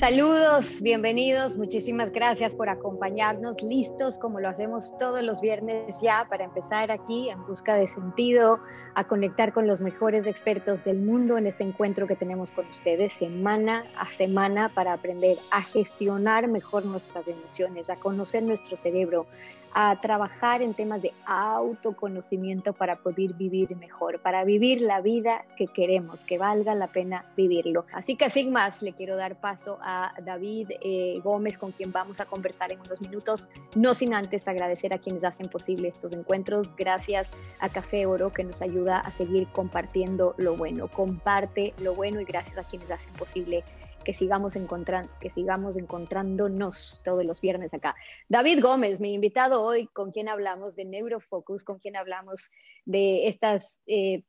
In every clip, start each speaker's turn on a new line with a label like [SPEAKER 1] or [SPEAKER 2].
[SPEAKER 1] Saludos, bienvenidos, muchísimas gracias por acompañarnos, listos como lo hacemos todos los viernes ya para empezar aquí en busca de sentido, a conectar con los mejores expertos del mundo en este encuentro que tenemos con ustedes semana a semana para aprender a gestionar mejor nuestras emociones, a conocer nuestro cerebro, a trabajar en temas de autoconocimiento para poder vivir mejor, para vivir la vida que queremos, que valga la pena vivirlo. Así que sin más, le quiero dar paso a David eh, Gómez, con quien vamos a conversar en unos minutos, no sin antes agradecer a quienes hacen posible estos encuentros. Gracias a Café Oro, que nos ayuda a seguir compartiendo lo bueno. Comparte lo bueno y gracias a quienes hacen posible que sigamos, encontrando, que sigamos encontrándonos todos los viernes acá. David Gómez, mi invitado hoy, con quien hablamos de Neurofocus, con quien hablamos de estas eh,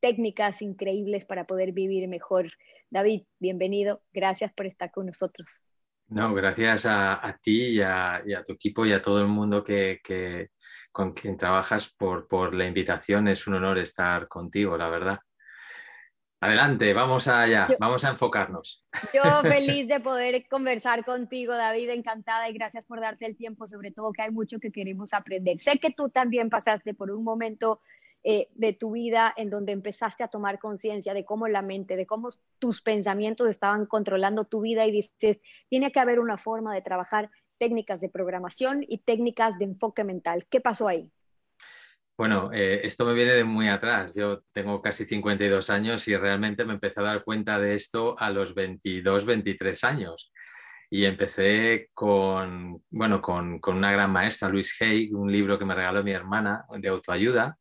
[SPEAKER 1] técnicas increíbles para poder vivir mejor. David, bienvenido, gracias por estar con nosotros.
[SPEAKER 2] No, gracias a, ti y a, tu equipo y a todo el mundo que, con quien trabajas por, por la invitación. Es un honor estar contigo, la verdad. Adelante, vamos allá, vamos a enfocarnos.
[SPEAKER 1] Yo feliz de poder conversar contigo, David, encantada y gracias por darte el tiempo, sobre todo que hay mucho que queremos aprender. Sé que tú también pasaste por un momento eh, de tu vida en donde empezaste a tomar conciencia de cómo la mente, de cómo tus pensamientos estaban controlando tu vida y dices, tiene que haber una forma de trabajar técnicas de programación y técnicas de enfoque mental. ¿Qué pasó ahí?
[SPEAKER 2] Bueno, eh, esto me viene de muy atrás. Yo tengo casi 52 años y realmente me empecé a dar cuenta de esto a los 22, 23 años. Y empecé con, bueno, con, una gran maestra, Luis Hay, un libro que me regaló mi hermana de autoayuda,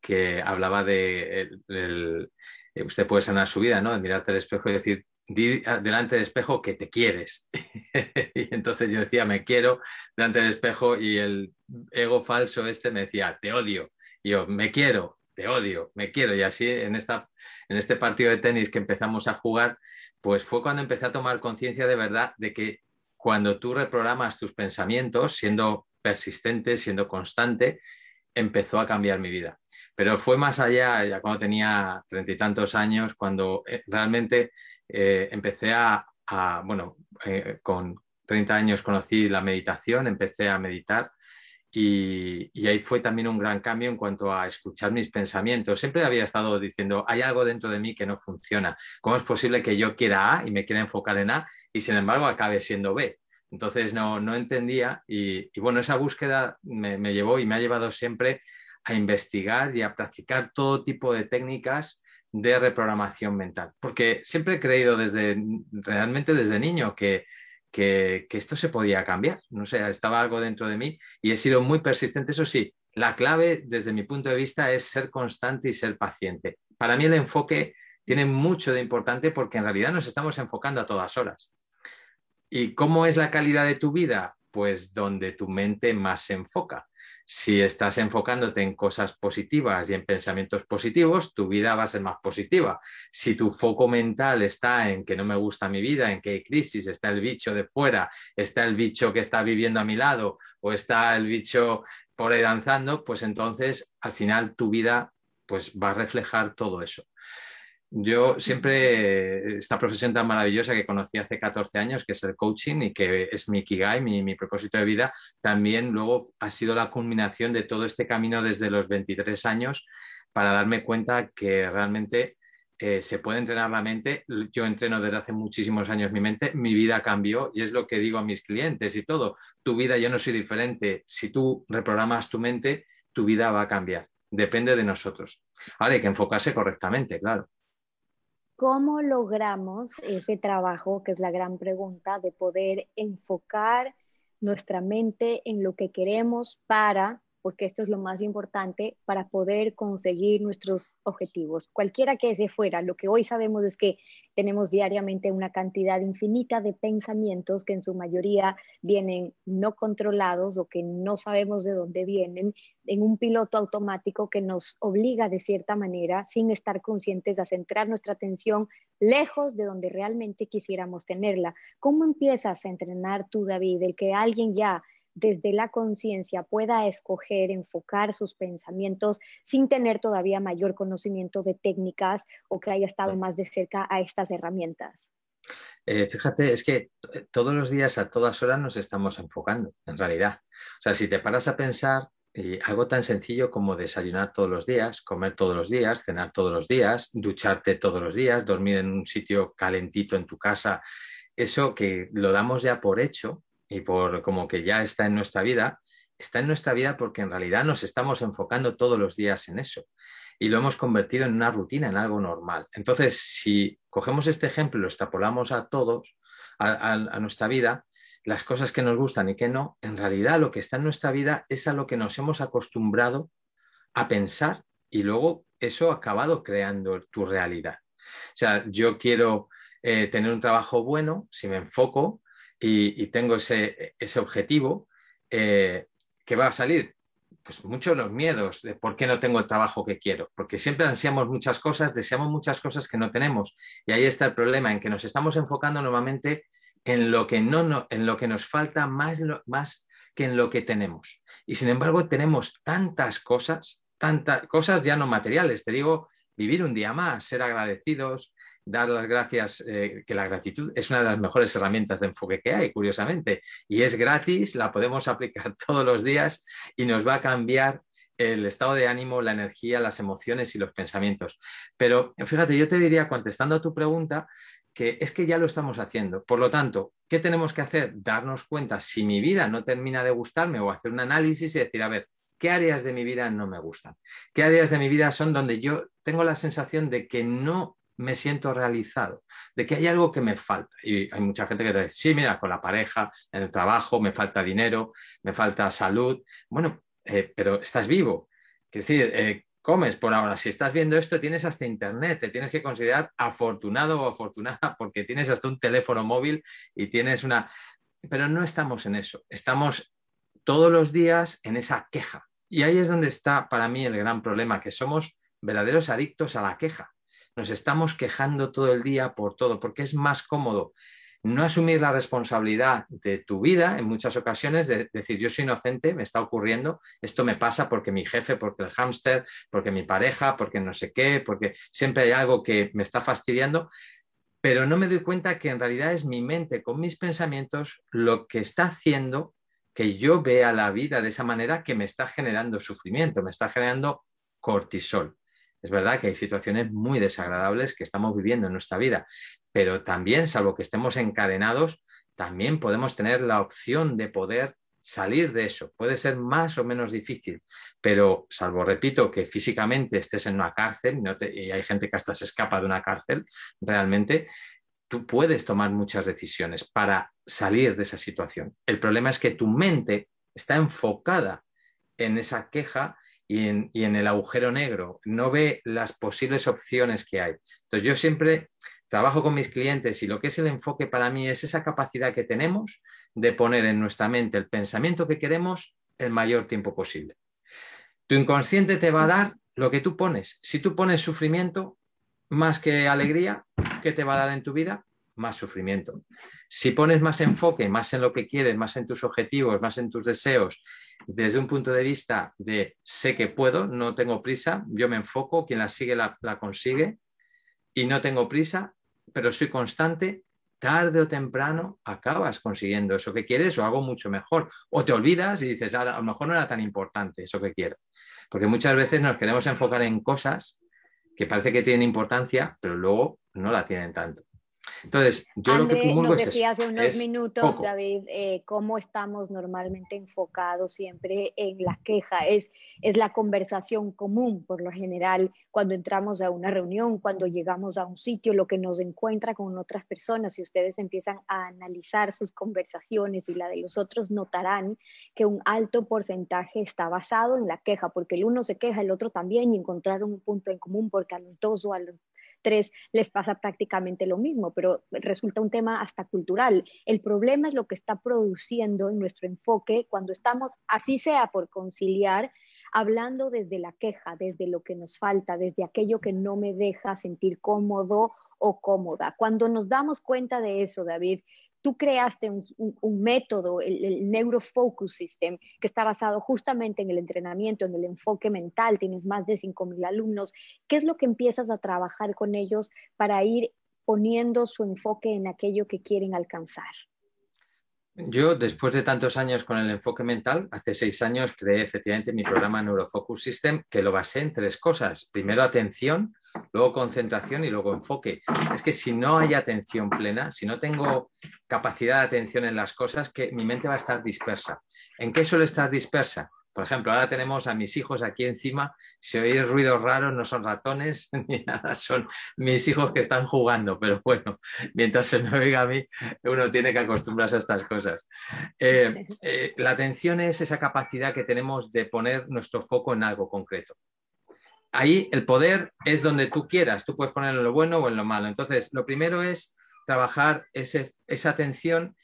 [SPEAKER 2] que hablaba de, eh, usted puede sanar su vida, ¿no? De mirarte al espejo y decir, delante del espejo que te quieres. y entonces yo decía, me quiero delante del espejo y el ego falso este me decía, te odio. Y yo, me quiero, te odio, me quiero. Y así en, esta, en este partido de tenis que empezamos a jugar, pues fue cuando empecé a tomar conciencia de verdad de que cuando tú reprogramas tus pensamientos, siendo persistente, siendo constante, empezó a cambiar mi vida. Pero fue más allá, ya cuando tenía treinta y tantos años, cuando eh, realmente eh, empecé a, bueno, eh, con 30 años conocí la meditación, empecé a meditar y, y, ahí fue también un gran cambio en cuanto a escuchar mis pensamientos. Siempre había estado diciendo, hay algo dentro de mí que no funciona. ¿Cómo es posible que yo quiera A y me quiera enfocar en A y sin embargo acabe siendo B? Entonces no, no entendía y, y, bueno, esa búsqueda me, me llevó y me ha llevado siempre a investigar y a practicar todo tipo de técnicas de reprogramación mental. Porque siempre he creído desde, realmente desde niño que, que, esto se podía cambiar. No sé, estaba algo dentro de mí y he sido muy persistente. Eso sí, la clave desde mi punto de vista es ser constante y ser paciente. Para mí el enfoque tiene mucho de importante porque en realidad nos estamos enfocando a todas horas. ¿Y cómo es la calidad de tu vida? Pues donde tu mente más se enfoca. Si estás enfocándote en cosas positivas y en pensamientos positivos, tu vida va a ser más positiva. Si tu foco mental está en que no me gusta mi vida, en que hay crisis, está el bicho de fuera, está el bicho que está viviendo a mi lado o está el bicho por ahí danzando, pues entonces al final tu vida pues va a reflejar todo eso. Yo siempre, esta profesión tan maravillosa que conocí hace 14 años, que es el coaching y que es mi Kigai, mi, mi propósito de vida, también luego ha sido la culminación de todo este camino desde los 23 años para darme cuenta que realmente eh, se puede entrenar la mente. Yo entreno desde hace muchísimos años mi mente, mi vida cambió y es lo que digo a mis clientes y todo. Tu vida, yo no soy diferente. Si tú reprogramas tu mente, tu vida va a cambiar. Depende de nosotros. Ahora hay que enfocarse correctamente, claro.
[SPEAKER 1] ¿Cómo logramos ese trabajo, que es la gran pregunta, de poder enfocar nuestra mente en lo que queremos para porque esto es lo más importante para poder conseguir nuestros objetivos. Cualquiera que ese fuera, lo que hoy sabemos es que tenemos diariamente una cantidad infinita de pensamientos que en su mayoría vienen no controlados o que no sabemos de dónde vienen en un piloto automático que nos obliga de cierta manera, sin estar conscientes, a centrar nuestra atención lejos de donde realmente quisiéramos tenerla. ¿Cómo empiezas a entrenar tú, David, el que alguien ya desde la conciencia pueda escoger, enfocar sus pensamientos sin tener todavía mayor conocimiento de técnicas o que haya estado más de cerca a estas herramientas?
[SPEAKER 2] Eh, fíjate, es que todos los días, a todas horas, nos estamos enfocando, en realidad. O sea, si te paras a pensar, eh, algo tan sencillo como desayunar todos los días, comer todos los días, cenar todos los días, ducharte todos los días, dormir en un sitio calentito en tu casa, eso que lo damos ya por hecho, y por como que ya está en nuestra vida, está en nuestra vida porque en realidad nos estamos enfocando todos los días en eso y lo hemos convertido en una rutina, en algo normal. Entonces, si cogemos este ejemplo y lo extrapolamos a todos, a, nuestra vida, las cosas que nos gustan y que no, en realidad lo que está en nuestra vida es a lo que nos hemos acostumbrado a pensar y luego eso ha acabado creando tu realidad. O sea, yo quiero eh, tener un trabajo bueno, si me enfoco, y, tengo ese, objetivo, eh, que va a salir? Pues muchos los miedos de por qué no tengo el trabajo que quiero, porque siempre ansiamos muchas cosas, deseamos muchas cosas que no tenemos. Y ahí está el problema, en que nos estamos enfocando nuevamente en lo que, no, en lo que nos falta más, más que en lo que tenemos. Y sin embargo, tenemos tantas cosas, tantas cosas ya no materiales, te digo, vivir un día más, ser agradecidos, dar las gracias, eh, que la gratitud es una de las mejores herramientas de enfoque que hay, curiosamente, y es gratis, la podemos aplicar todos los días y nos va a cambiar el estado de ánimo, la energía, las emociones y los pensamientos. Pero fíjate, yo te diría, contestando a tu pregunta, que es que ya lo estamos haciendo. Por lo tanto, ¿qué tenemos que hacer? Darnos cuenta si mi vida no termina de gustarme o hacer un análisis y decir, a ver, ¿qué áreas de mi vida no me gustan? ¿Qué áreas de mi vida son donde yo tengo la sensación de que no me siento realizado, de que hay algo que me falta. Y hay mucha gente que te dice, sí, mira, con la pareja, en el trabajo, me falta dinero, me falta salud. Bueno, eh, pero estás vivo. Es decir, eh, comes por ahora. Si estás viendo esto, tienes hasta internet, te tienes que considerar afortunado o afortunada porque tienes hasta un teléfono móvil y tienes una... Pero no estamos en eso, estamos todos los días en esa queja. Y ahí es donde está para mí el gran problema, que somos verdaderos adictos a la queja. Nos estamos quejando todo el día por todo, porque es más cómodo no asumir la responsabilidad de tu vida en muchas ocasiones, de decir yo soy inocente, me está ocurriendo, esto me pasa porque mi jefe, porque el hámster, porque mi pareja, porque no sé qué, porque siempre hay algo que me está fastidiando, pero no me doy cuenta que en realidad es mi mente con mis pensamientos lo que está haciendo que yo vea la vida de esa manera que me está generando sufrimiento, me está generando cortisol. Es verdad que hay situaciones muy desagradables que estamos viviendo en nuestra vida, pero también, salvo que estemos encadenados, también podemos tener la opción de poder salir de eso. Puede ser más o menos difícil, pero salvo, repito, que físicamente estés en una cárcel y hay gente que hasta se escapa de una cárcel, realmente tú puedes tomar muchas decisiones para salir de esa situación. El problema es que tu mente está enfocada en esa queja y en, el agujero negro, no ve las posibles opciones que hay. Entonces yo siempre trabajo con mis clientes y lo que es el enfoque para mí es esa capacidad que tenemos de poner en nuestra mente el pensamiento que queremos el mayor tiempo posible. Tu inconsciente te va a dar lo que tú pones. Si tú pones sufrimiento más que alegría, ¿qué te va a dar en tu vida? Más sufrimiento. Si pones más enfoque, más en lo que quieres, más en tus objetivos, más en tus deseos, desde un punto de vista de sé que puedo, no tengo prisa, yo me enfoco, quien la sigue la, consigue y no tengo prisa, pero soy constante, tarde o temprano acabas consiguiendo eso que quieres o algo mucho mejor. O te olvidas y dices, a lo mejor no era tan importante eso que quiero. Porque muchas veces nos queremos enfocar en cosas que parece que tienen importancia, pero luego no la tienen tanto. Entonces, yo lo que
[SPEAKER 1] nos decía hace unos minutos, David, eh, cómo estamos normalmente enfocados siempre en la queja. Es, es la conversación común, por lo general, cuando entramos a una reunión, cuando llegamos a un sitio, lo que nos encuentra con otras personas. Si ustedes empiezan a analizar sus conversaciones y la de los otros, notarán que un alto porcentaje está basado en la queja, porque el uno se queja, el otro también, y encontraron un punto en común porque a los dos o a los tres les pasa prácticamente lo mismo, pero resulta un tema hasta cultural. El problema es lo que está produciendo en nuestro enfoque cuando estamos, así sea por conciliar, hablando desde la queja, desde lo que nos falta, desde aquello que no me deja sentir cómodo o cómoda. Cuando nos damos cuenta de eso, David, tú creaste un, método, el, Neurofocus System, que está basado justamente en el entrenamiento, en el enfoque mental, tienes más de 5.000 alumnos. ¿Qué es lo que empiezas a trabajar con ellos para ir poniendo su enfoque en aquello que quieren alcanzar?
[SPEAKER 2] Yo, después de tantos años con el enfoque mental, hace seis años creé efectivamente mi programa Neurofocus System, que lo basé en tres cosas. Primero, atención, luego concentración y luego enfoque. Es que si no hay atención plena, si no tengo capacidad de atención en las cosas, que mi mente va a estar dispersa. ¿En qué suele estar dispersa? Por ejemplo, ahora tenemos a mis hijos aquí encima. Si oís ruidos raros, no son ratones ni nada, son mis hijos que están jugando. Pero bueno, mientras se me oiga a mí, uno tiene que acostumbrarse a estas cosas. Eh, eh, la atención es esa capacidad que tenemos de poner nuestro foco en algo concreto. Ahí el poder es donde tú quieras. Tú puedes ponerlo en lo bueno o en lo malo. Entonces, lo primero es trabajar esa atención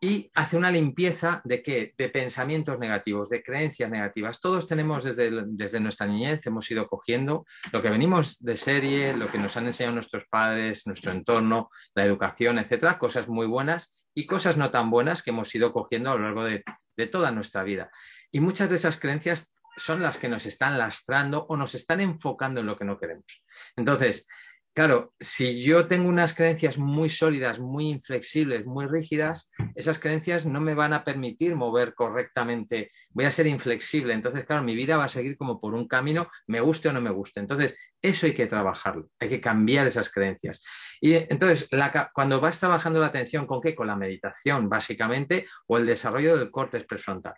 [SPEAKER 2] y hace una limpieza de qué? De pensamientos negativos, de creencias negativas. Todos tenemos desde, desde nuestra niñez, hemos ido cogiendo lo que venimos de serie, lo que nos han enseñado nuestros padres, nuestro entorno, la educación, etcétera, cosas muy buenas y cosas no tan buenas que hemos ido cogiendo a lo largo de, de toda nuestra vida. Y muchas de esas creencias son las que nos están lastrando o nos están enfocando en lo que no queremos. Entonces, Claro, si yo tengo unas creencias muy sólidas, muy inflexibles, muy rígidas, esas creencias no me van a permitir mover correctamente, voy a ser inflexible, entonces, claro, mi vida va a seguir como por un camino, me guste o no me guste. Entonces, eso hay que trabajarlo, hay que cambiar esas creencias. Y entonces, cuando vas trabajando la atención, ¿con qué? Con la meditación, básicamente, o el desarrollo del córtex prefrontal.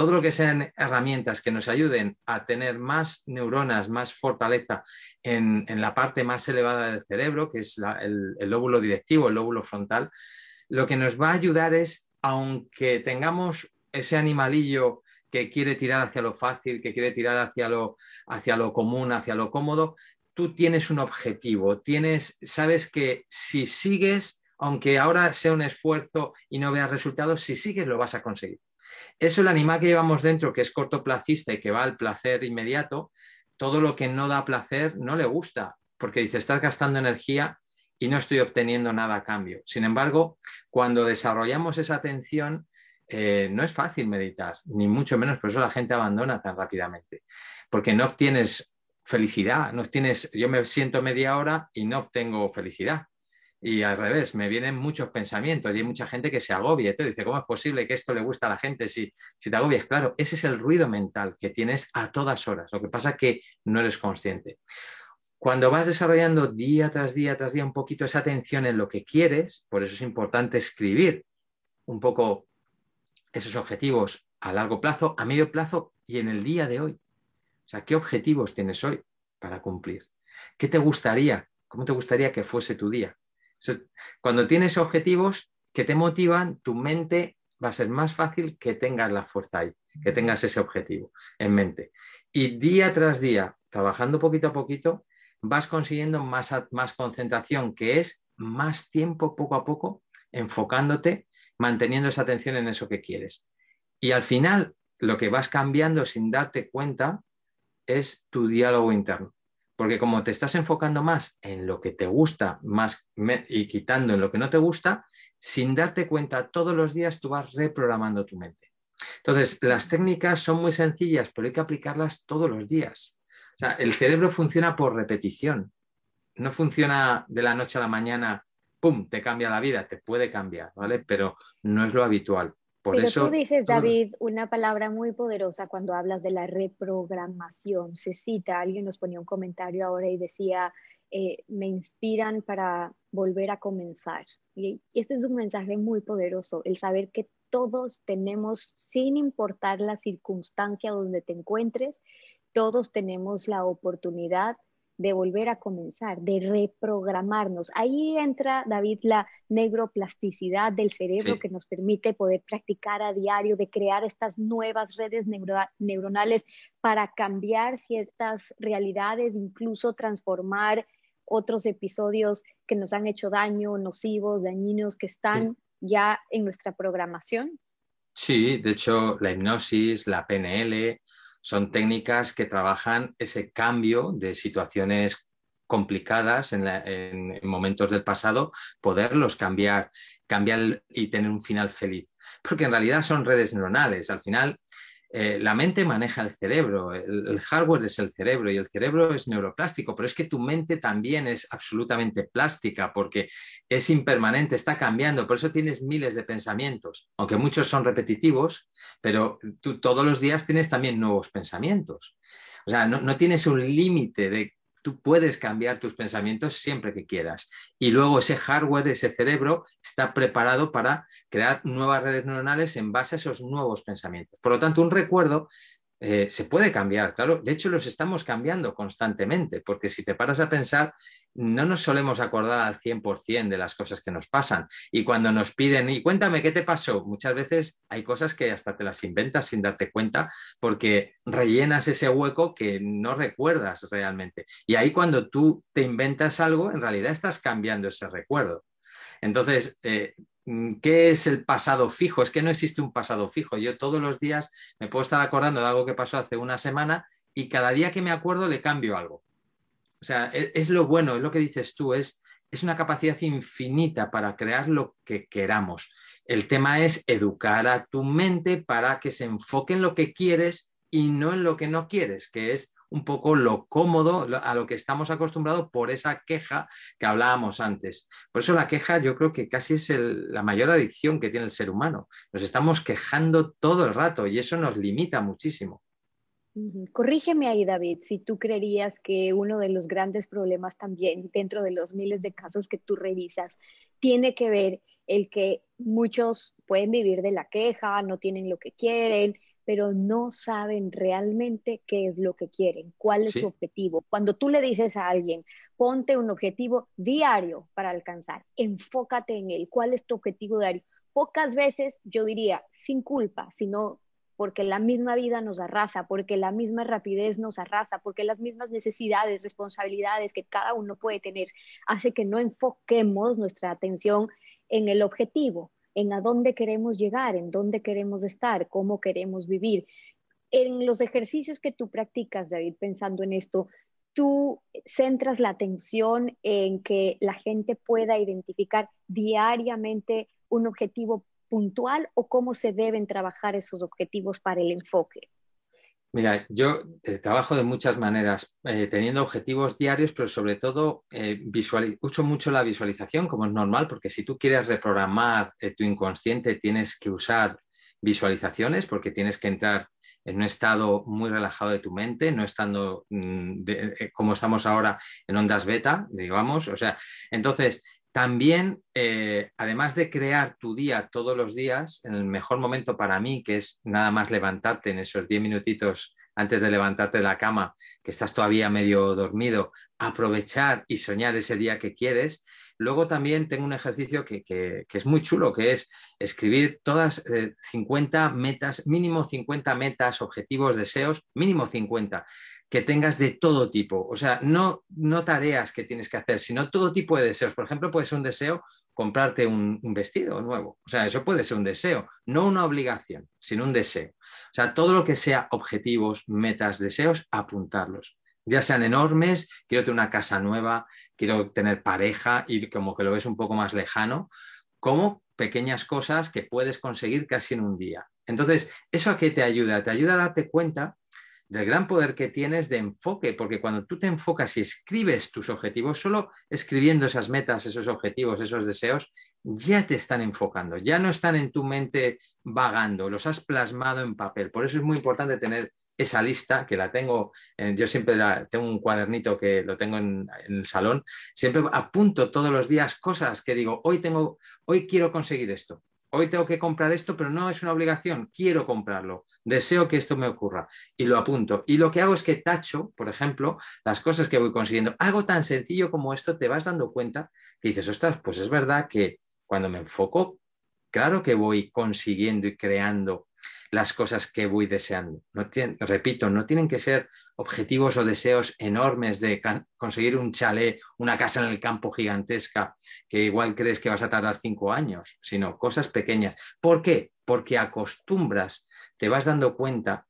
[SPEAKER 2] Todo lo que sean herramientas que nos ayuden a tener más neuronas, más fortaleza en, la parte más elevada del cerebro, que es el, lóbulo directivo, el lóbulo frontal, lo que nos va a ayudar es, aunque tengamos ese animalillo que quiere tirar hacia lo fácil, que quiere tirar hacia lo, hacia lo común, hacia lo cómodo, tú tienes un objetivo, tienes, sabes que si sigues, aunque ahora sea un esfuerzo y no veas resultados, si sigues lo vas a conseguir. Eso el animal que llevamos dentro, que es cortoplacista y que va al placer inmediato, todo lo que no da placer no le gusta, porque dice, estás gastando energía y no estoy obteniendo nada a cambio. Sin embargo, cuando desarrollamos esa atención, eh, no es fácil meditar, ni mucho menos, por eso la gente abandona tan rápidamente, porque no obtienes felicidad, no obtienes, yo me siento media hora y no obtengo felicidad. Y al revés, me vienen muchos pensamientos y hay mucha gente que se agobia. Entonces dice, ¿cómo es posible que esto le guste a la gente si, si te agobias? Claro, ese es el ruido mental que tienes a todas horas. Lo que pasa es que no eres consciente. Cuando vas desarrollando día tras día tras día un poquito esa atención en lo que quieres, por eso es importante escribir un poco esos objetivos a largo plazo, a medio plazo y en el día de hoy. O sea, ¿qué objetivos tienes hoy para cumplir? ¿Qué te gustaría? ¿Cómo te gustaría que fuese tu día? Cuando tienes objetivos que te motivan, tu mente va a ser más fácil que tengas la fuerza ahí, que tengas ese objetivo en mente. Y día tras día, trabajando poquito a poquito, vas consiguiendo más, más concentración, que es más tiempo poco a poco enfocándote, manteniendo esa atención en eso que quieres. Y al final, lo que vas cambiando sin darte cuenta es tu diálogo interno. Porque como te estás enfocando más en lo que te gusta más y quitando en lo que no te gusta, sin darte cuenta todos los días tú vas reprogramando tu mente. Entonces, las técnicas son muy sencillas, pero hay que aplicarlas todos los días. O sea, el cerebro funciona por repetición. No funciona de la noche a la mañana, ¡pum!, te cambia la vida. Te puede cambiar, ¿vale? Pero no es lo habitual.
[SPEAKER 1] Pero tú dices, David, una palabra muy poderosa cuando hablas de la reprogramación. Se cita, alguien nos ponía un comentario ahora y decía, eh, me inspiran para volver a comenzar. Y este es un mensaje muy poderoso, el saber que todos tenemos, sin importar la circunstancia donde te encuentres, todos tenemos la oportunidad de volver a comenzar, de reprogramarnos. Ahí entra, David, la neuroplasticidad del cerebro que nos permite poder practicar a diario, de crear estas nuevas redes neuronales para cambiar ciertas realidades, incluso transformar otros episodios que nos han hecho daño, nocivos, dañinos, que están ya en nuestra programación.
[SPEAKER 2] Sí, de hecho, la hipnosis, la PNL, son técnicas que trabajan ese cambio de situaciones complicadas en, momentos del pasado, poderlos cambiar, cambiar y tener un final feliz. Porque en realidad son redes neuronales. Al final, eh, la mente maneja el cerebro, el, hardware es el cerebro y el cerebro es neuroplástico, pero es que tu mente también es absolutamente plástica porque es impermanente, está cambiando, por eso tienes miles de pensamientos, aunque muchos son repetitivos, pero tú todos los días tienes también nuevos pensamientos. O sea, no, no tienes un límite de tú puedes cambiar tus pensamientos siempre que quieras. Y luego ese hardware, ese cerebro, está preparado para crear nuevas redes neuronales en base a esos nuevos pensamientos. Por lo tanto, un recuerdo eh, se puede cambiar, claro. De hecho, los estamos cambiando constantemente, porque si te paras a pensar, no nos solemos acordar al 100% de las cosas que nos pasan. Y cuando nos piden, y cuéntame qué te pasó, muchas veces hay cosas que hasta te las inventas sin darte cuenta, porque rellenas ese hueco que no recuerdas realmente. Y ahí cuando tú te inventas algo, en realidad estás cambiando ese recuerdo. Entonces, eh, ¿Qué es el pasado fijo? Es que no existe un pasado fijo. Yo todos los días me puedo estar acordando de algo que pasó hace una semana y cada día que me acuerdo le cambio algo. O sea, e, es, lo bueno, es lo que dices tú, es, es una capacidad infinita para crear lo que queramos. El tema es educar a tu mente para que se enfoque en lo que quieres y no en lo que no quieres, que es un poco lo cómodo a lo que estamos acostumbrados por esa queja que hablábamos antes. Por eso la queja yo creo que casi es la mayor adicción que tiene el ser humano. Nos estamos quejando todo el rato y eso nos limita muchísimo.
[SPEAKER 1] Corrígeme ahí, David, si tú creerías que uno de los grandes problemas también dentro de los miles de casos que tú revisas tiene que ver el que muchos pueden vivir de la queja, no tienen lo que quieren, pero no saben realmente qué es lo que quieren, cuál es su objetivo. Cuando tú le dices a alguien, ponte un objetivo diario para alcanzar, enfócate en él, cuál es tu objetivo diario. Pocas veces yo diría, sin culpa, sino porque la misma vida nos arrasa, porque la misma rapidez nos arrasa, porque las mismas necesidades, responsabilidades que cada uno puede tener, hace que no enfoquemos nuestra atención en el objetivo en a dónde queremos llegar, en dónde queremos estar, cómo queremos vivir. En los ejercicios que tú practicas, David, pensando en esto, tú centras la atención en que la gente pueda identificar diariamente un objetivo puntual o cómo se deben trabajar esos objetivos para el enfoque.
[SPEAKER 2] Mira, yo eh, trabajo de muchas maneras, eh, teniendo objetivos diarios, pero sobre todo eh, uso mucho la visualización, como es normal, porque si tú quieres reprogramar tu inconsciente, tienes que usar visualizaciones, porque tienes que entrar en un estado muy relajado de tu mente, no estando mm, como estamos ahora en ondas beta, digamos. O sea, entonces también, eh, además de crear tu día todos los días, en el mejor momento para mí, que es nada más levantarte en esos 10 minutitos antes de levantarte de la cama, que estás todavía medio dormido, aprovechar y soñar ese día que quieres. Luego también tengo un ejercicio que, es muy chulo, que es escribir todas 50 eh, metas, mínimo 50 metas, objetivos, deseos, mínimo 50 que tengas de todo tipo. O sea, no, no tareas que tienes que hacer, sino todo tipo de deseos. Por ejemplo, puede ser un deseo comprarte un, vestido nuevo. O sea, eso puede ser un deseo, no una obligación, sino un deseo. O sea, todo lo que sea objetivos, metas, deseos, apuntarlos. Ya sean enormes, quiero tener una casa nueva, quiero tener pareja y como que lo ves un poco más lejano, como pequeñas cosas que puedes conseguir casi en un día. Entonces, ¿eso a qué te ayuda? Te ayuda a darte cuenta del gran poder que tienes de enfoque, porque cuando tú te enfocas y escribes tus objetivos, solo escribiendo esas metas, esos objetivos, esos deseos, ya te están enfocando, ya no están en tu mente vagando, los has plasmado en papel. Por eso es muy importante tener esa lista que la tengo, yo siempre tengo un cuadernito que lo tengo en, el salón, siempre apunto todos los días cosas que digo, hoy tengo, hoy quiero conseguir esto, hoy tengo que comprar esto, pero no es una obligación, quiero comprarlo, deseo que esto me ocurra y lo apunto. Y lo que hago es que tacho, por ejemplo, las cosas que voy consiguiendo. Algo tan sencillo como esto, te vas dando cuenta que dices, ostras, pues es verdad que cuando me enfoco, claro que voy consiguiendo y creando las cosas que voy deseando. No repito, no tienen que ser objetivos o deseos enormes de conseguir un chalet, una casa en el campo gigantesca, que igual crees que vas a tardar cinco años, sino cosas pequeñas. ¿Por qué? Porque acostumbras, te vas dando cuenta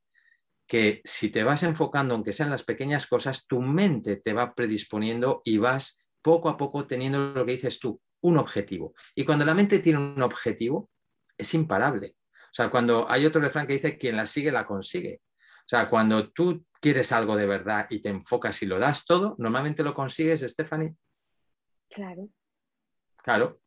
[SPEAKER 2] que si te vas enfocando, aunque sean las pequeñas cosas, tu mente te va predisponiendo y vas poco a poco teniendo lo que dices tú, un objetivo. Y cuando la mente tiene un objetivo, es imparable. O sea, cuando hay otro refrán que dice, quien la sigue, la consigue. O sea, cuando tú quieres algo de verdad y te enfocas y lo das todo, normalmente lo consigues, Stephanie.
[SPEAKER 1] Claro.
[SPEAKER 2] Claro.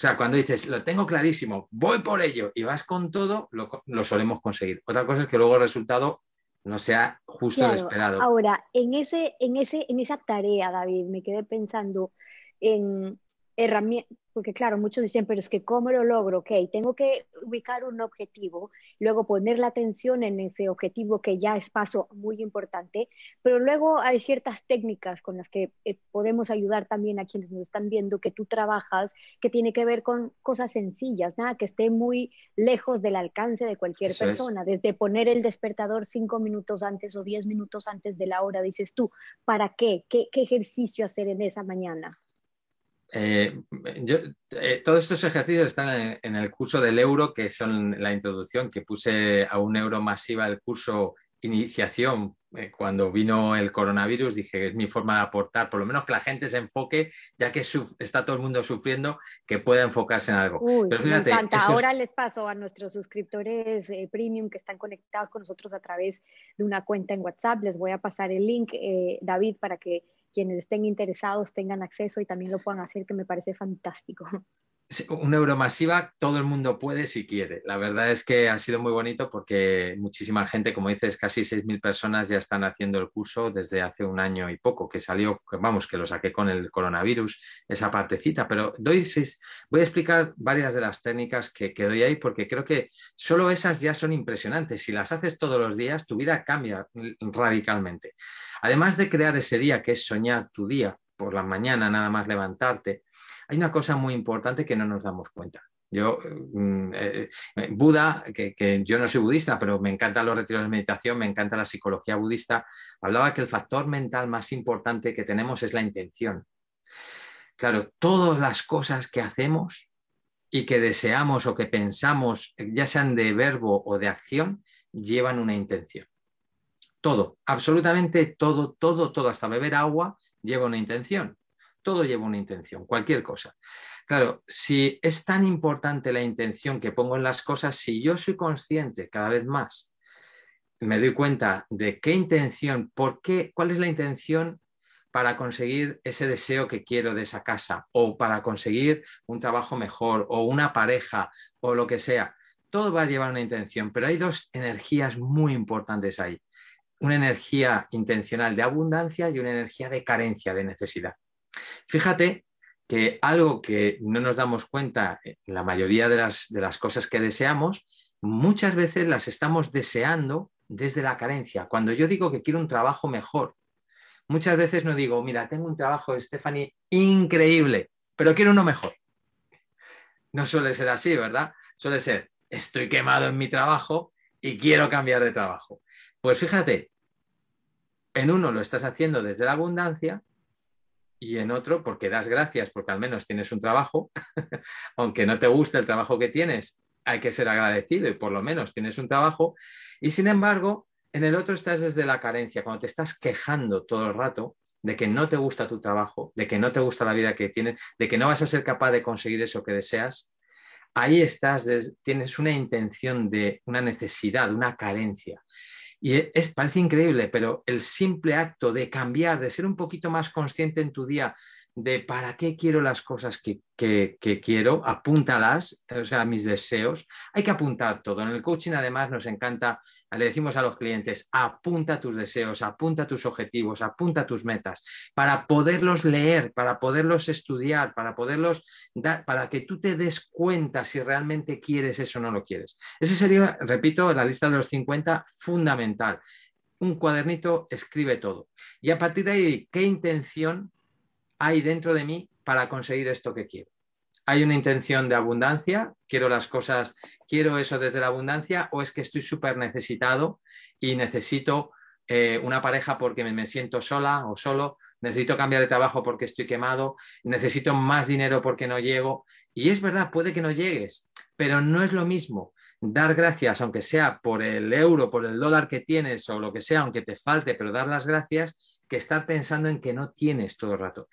[SPEAKER 2] O sea, cuando dices, lo tengo clarísimo, voy por ello y vas con todo, lo, solemos conseguir. Otra cosa es que luego el resultado no sea justo el esperado.
[SPEAKER 1] Ahora, en, ese, en, ese, en esa tarea, David, me quedé pensando en herramientas, porque claro, muchos dicen, pero es que ¿cómo lo logro? Ok, tengo que ubicar un objetivo, luego poner la atención en ese objetivo que ya es paso muy importante, pero luego hay ciertas técnicas con las que eh, podemos ayudar también a quienes nos están viendo que tú trabajas, que tiene que ver con cosas sencillas, nada que esté muy lejos del alcance de cualquier persona, desde poner el despertador cinco minutos antes o diez minutos antes de la hora, dices tú, ¿para qué? ¿Qué, qué ejercicio hacer en esa mañana?
[SPEAKER 2] Eh, eh, todos estos ejercicios están en, el curso del euro, que son la introducción, que puse a un euro masiva el curso iniciación. Eh, cuando vino el coronavirus, dije que es mi forma de aportar, por lo menos que la gente se enfoque, ya que está todo el mundo sufriendo, que pueda enfocarse en algo.
[SPEAKER 1] Pero me encanta. Ahora les paso a nuestros suscriptores premium que están conectados con nosotros a través de una cuenta en WhatsApp. Les voy a pasar el link, David, para que quienes estén interesados tengan acceso y también lo puedan hacer, que me parece fantástico.
[SPEAKER 2] un euro masiva, todo el mundo puede si quiere. La verdad es que ha sido muy bonito porque muchísima gente, como dices, casi 6.000 personas ya están haciendo el curso desde hace un año y poco, que salió, vamos, que lo saqué con el coronavirus, esa partecita, pero doy, voy a explicar varias de las técnicas que, que doy ahí porque creo que solo esas ya son impresionantes. Si las haces todos los días, tu vida cambia radicalmente. Además de crear ese día, que es soñar tu día por la mañana, nada más levantarte, hay una cosa muy importante que no nos damos cuenta. Yo, mm, eh, eh, Buda, que, yo no soy budista, pero me encantan los retiros de meditación, me encanta la psicología budista, hablaba que el factor mental más importante que tenemos es la intención. Claro, todas las cosas que hacemos y que deseamos o que pensamos, ya sean de verbo o de acción, llevan una intención. Todo, absolutamente todo, todo, todo, hasta beber agua lleva una intención. Todo lleva una intención, cualquier cosa. Claro, si es tan importante la intención que pongo en las cosas, si yo soy consciente cada vez más, me doy cuenta de qué intención, por qué, cuál es la intención para conseguir ese deseo que quiero de esa casa o para conseguir un trabajo mejor o una pareja o lo que sea. Todo va a llevar una intención, pero hay dos energías muy importantes ahí. Una energía intencional de abundancia y una energía de carencia, de necesidad. Fíjate que algo que no nos damos cuenta en la mayoría de las, de las cosas que deseamos, muchas veces las estamos deseando desde la carencia. Cuando yo digo que quiero un trabajo mejor, muchas veces no digo, mira, tengo un trabajo, Stephanie, increíble, pero quiero uno mejor. No suele ser así, ¿verdad? Suele ser, estoy quemado en mi trabajo y quiero cambiar de trabajo. Pues fíjate, en uno lo estás haciendo desde la abundancia y en otro porque das gracias porque al menos tienes un trabajo, aunque no te guste el trabajo que tienes, hay que ser agradecido y por lo menos tienes un trabajo. Y sin embargo, en el otro estás desde la carencia, cuando te estás quejando todo el rato de que no te gusta tu trabajo, de que no te gusta la vida que tienes, de que no vas a ser capaz de conseguir eso que deseas, ahí estás, tienes una intención de una necesidad, una carencia. Y es, parece increíble, pero el simple acto de cambiar, de ser un poquito más consciente en tu día, de para qué quiero las cosas que, quiero, apúntalas, o sea, mis deseos. Hay que apuntar todo. En el coaching además nos encanta, le decimos a los clientes, apunta tus deseos, apunta tus objetivos, apunta tus metas, para poderlos leer, para poderlos estudiar, para poderlos dar, para que tú te des cuenta si realmente quieres eso o no lo quieres. Ese sería, repito, la lista de los 50 fundamental. Un cuadernito escribe todo. Y a partir de ahí, ¿qué intención hay dentro de mí para conseguir esto que quiero. Hay una intención de abundancia, quiero las cosas, quiero eso desde la abundancia, o es que estoy súper necesitado y necesito eh, una pareja porque me, siento sola o solo, necesito cambiar de trabajo porque estoy quemado, necesito más dinero porque no llego. Y es verdad, puede que no llegues, pero no es lo mismo dar gracias, aunque sea por el euro, por el dólar que tienes o lo que sea, aunque te falte, pero dar las gracias, que estar pensando en que no tienes todo el rato.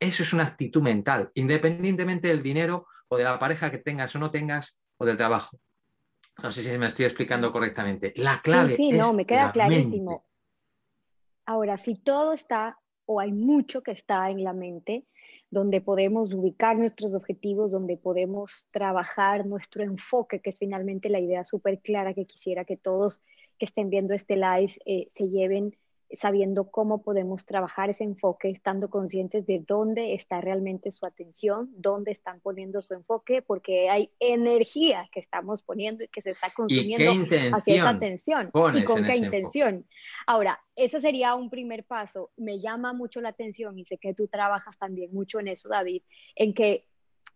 [SPEAKER 2] Eso es una actitud mental, independientemente del dinero o de la pareja que tengas o no tengas o del trabajo. No sé si me estoy explicando correctamente. La clave.
[SPEAKER 1] Sí, sí, no, me queda clarísimo. Ahora, si todo está o hay mucho que está en la mente, donde podemos ubicar nuestros objetivos, donde podemos trabajar nuestro enfoque, que es finalmente la idea súper clara que quisiera que todos que estén viendo este live eh, se lleven sabiendo cómo podemos trabajar ese enfoque, estando conscientes de dónde está realmente su atención, dónde están poniendo su enfoque, porque hay energía que estamos poniendo y que se está consumiendo hacia esa atención. ¿Y con qué intención? Ahora, ese sería un primer paso. Me llama mucho la atención y sé que tú trabajas también mucho en eso, David, en que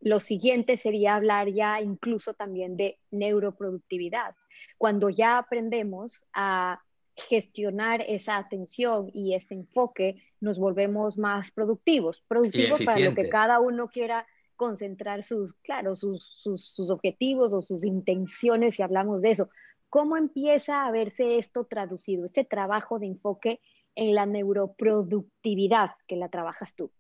[SPEAKER 1] lo siguiente sería hablar ya incluso también de neuroproductividad. Cuando ya aprendemos a gestionar esa atención y ese enfoque, nos volvemos más productivos, productivos para lo que cada uno quiera concentrar sus, claro, sus, sus, objetivos o sus intenciones, si hablamos de eso. ¿Cómo empieza a verse esto traducido, este trabajo de enfoque en la neuroproductividad que la trabajas tú?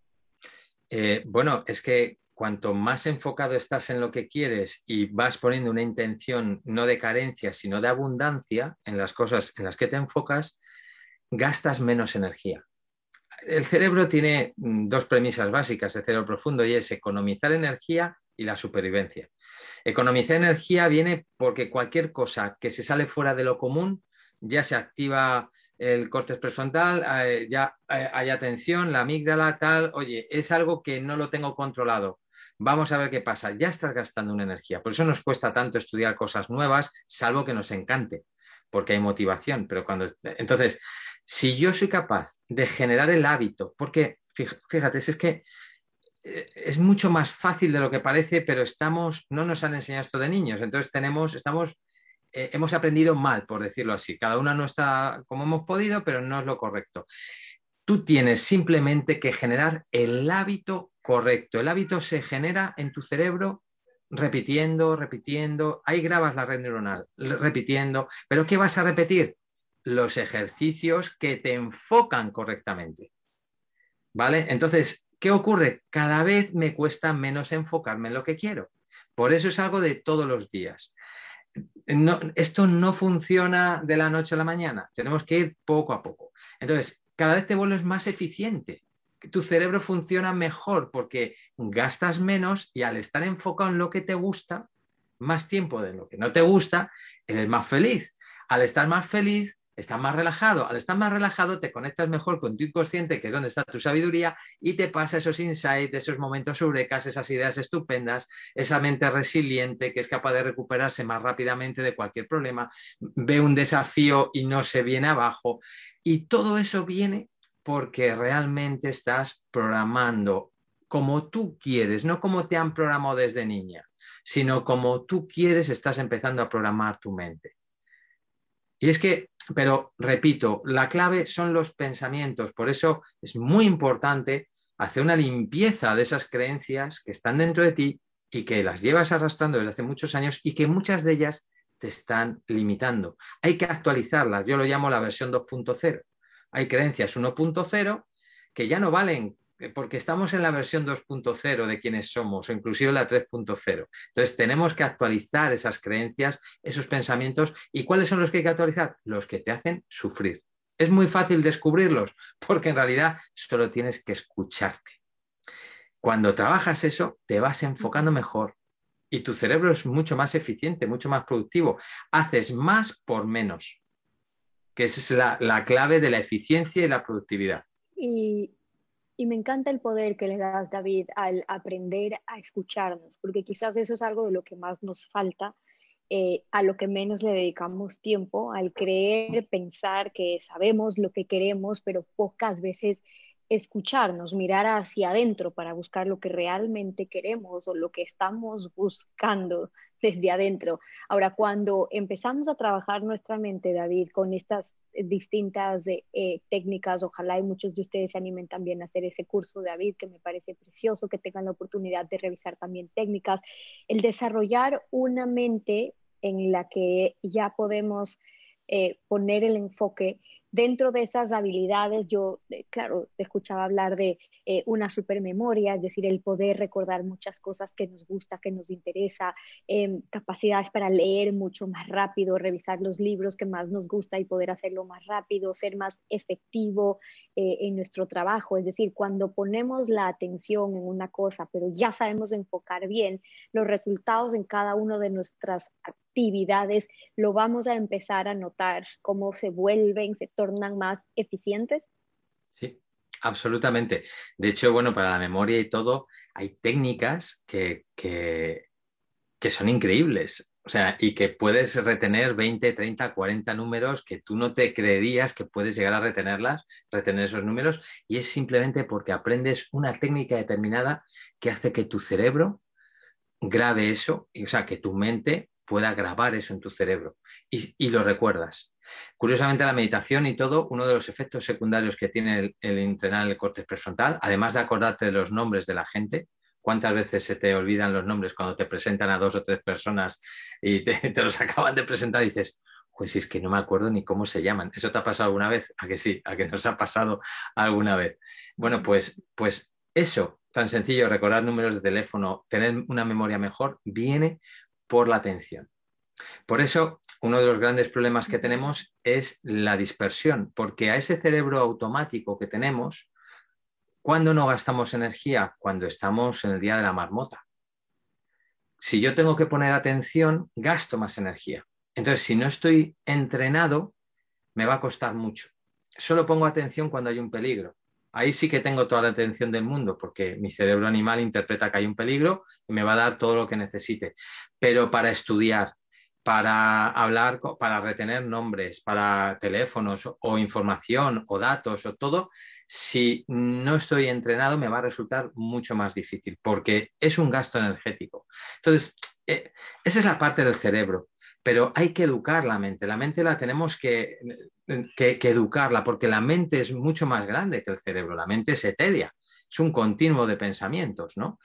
[SPEAKER 2] Eh, bueno, es que cuanto más enfocado estás en lo que quieres y vas poniendo una intención no de carencia, sino de abundancia en las cosas en las que te enfocas, gastas menos energía. El cerebro tiene mm, dos premisas básicas de cerebro profundo y es economizar energía y la supervivencia. Economizar energía viene porque cualquier cosa que se sale fuera de lo común ya se activa el corte prefrontal, eh, ya eh, hay atención, la amígdala, tal, oye, es algo que no lo tengo controlado. Vamos a ver qué pasa. Ya estás gastando una energía. Por eso nos cuesta tanto estudiar cosas nuevas, salvo que nos encante, porque hay motivación. Pero cuando. Entonces, si yo soy capaz de generar el hábito, porque fíjate, es que eh, es mucho más fácil de lo que parece, pero estamos, no nos han enseñado esto de niños. Entonces tenemos, estamos eh, hemos aprendido mal, por decirlo así. Cada uno no está como hemos podido, pero no es lo correcto. Tú tienes simplemente que generar el hábito correcto. El hábito se genera en tu cerebro repitiendo, repitiendo. Ahí grabas la red neuronal, repitiendo. ¿Pero qué vas a repetir? Los ejercicios que te enfocan correctamente. ¿Vale? Entonces, ¿qué ocurre? Cada vez me cuesta menos enfocarme en lo que quiero. Por eso es algo de todos los días esto no funciona de la noche a la mañana, tenemos que ir poco a poco. Entonces, cada vez te vuelves más eficiente, tu cerebro funciona mejor porque gastas menos y al estar enfocado en lo que te gusta, más tiempo de lo que no te gusta, eres más feliz. Al estar más feliz, estás más relajado. Al estar más relajado, te conectas mejor con tu inconsciente, que es donde está tu sabiduría, y te pasa esos insights, esos momentos sobrecas, esas ideas estupendas, esa mente resiliente que es capaz de recuperarse más rápidamente de cualquier problema, ve un desafío y no se viene abajo. Y todo eso viene porque realmente estás programando como tú quieres, no como te han programado desde niña, sino como tú quieres, estás empezando a programar tu mente. Y es que, pero repito, la clave son los pensamientos. Por eso es muy importante hacer una limpieza de esas creencias que están dentro de ti y que las llevas arrastrando desde hace muchos años y que muchas de ellas te están limitando. Hay que actualizarlas. Yo lo llamo la versión 2.0. Hay creencias 1.0 que ya no valen eh, porque estamos en la versión 2.0 de quienes somos o inclusive la 3.0. Entonces tenemos que actualizar esas creencias, esos pensamientos. ¿Y cuáles son los que hay que actualizar? Los que te hacen sufrir. Es muy fácil descubrirlos porque en realidad solo tienes que escucharte. Cuando trabajas eso, te vas enfocando mejor y tu cerebro es mucho más eficiente, mucho más productivo. Haces más por menos, que esa es la, clave de la eficiencia y la productividad.
[SPEAKER 1] Y, me encanta el poder que le das, David, al aprender a escucharnos, porque quizás eso es algo de lo que más nos falta, eh, a lo que menos le dedicamos tiempo, al creer, pensar que sabemos lo que queremos, pero pocas veces escucharnos, mirar hacia adentro para buscar lo que realmente queremos o lo que estamos buscando desde adentro. Ahora, cuando empezamos a trabajar nuestra mente, David, con estas distintas eh, técnicas, ojalá y muchos de ustedes se animen también a hacer ese curso, David, que me parece precioso, que tengan la oportunidad de revisar también técnicas, el desarrollar una mente en la que ya podemos eh, poner el enfoque Dentro de esas habilidades, yo, eh, claro, te escuchaba hablar de eh, una supermemoria, es decir, el poder recordar muchas cosas que nos gusta, que nos interesa, em, capacidades para leer mucho más rápido, revisar los libros que más nos gusta y poder hacerlo más rápido, ser más efectivo eh, en nuestro trabajo. Es decir, cuando ponemos la atención en una cosa, pero ya sabemos enfocar bien, los resultados en cada una de nuestras actividades lo vamos a empezar a notar, cómo se vuelven, se tornan más eficientes?
[SPEAKER 2] Sí, absolutamente. De hecho, bueno, para la memoria y todo, hay técnicas que, que, son increíbles. O sea, y que puedes retener 20, 30, 40 números que tú no te creerías que puedes llegar a retenerlas, retener esos números, y es simplemente porque aprendes una técnica determinada que hace que tu cerebro grabe eso, y, o sea, que tu mente pueda grabar eso en tu cerebro y, lo recuerdas. Curiosamente, la meditación y todo, uno de los efectos secundarios que tiene el, entrenar el corte prefrontal, además de acordarte de los nombres de la gente, ¿cuántas veces se te olvidan los nombres cuando te presentan a dos o tres personas y te, los acaban de presentar y dices, pues es que no me acuerdo ni cómo se llaman. ¿Eso te ha pasado alguna vez? ¿A que sí? ¿A que nos ha pasado alguna vez? Bueno, pues, pues eso, tan sencillo, recordar números de teléfono, tener una memoria mejor, viene por la atención. Por eso, uno de los grandes problemas que tenemos es la dispersión, porque a ese cerebro automático que tenemos, ¿cuándo no gastamos energía? Cuando estamos en el día de la marmota. Si yo tengo que poner atención, gasto más energía. Entonces, si no estoy entrenado, me va a costar mucho. Solo pongo atención cuando hay un peligro ahí sí que tengo toda la atención del mundo, porque mi cerebro animal interpreta que hay un peligro y me va a dar todo lo que necesite. Pero para estudiar, para hablar, para retener nombres, para teléfonos o información o datos o todo, si no estoy entrenado me va a resultar mucho más difícil porque es un gasto energético. Entonces, eh, esa es la parte del cerebro pero hay que educar la mente. La mente la tenemos que, educarla porque la mente es mucho más grande que el cerebro. La mente es etérea, es un continuo de pensamientos, ¿no?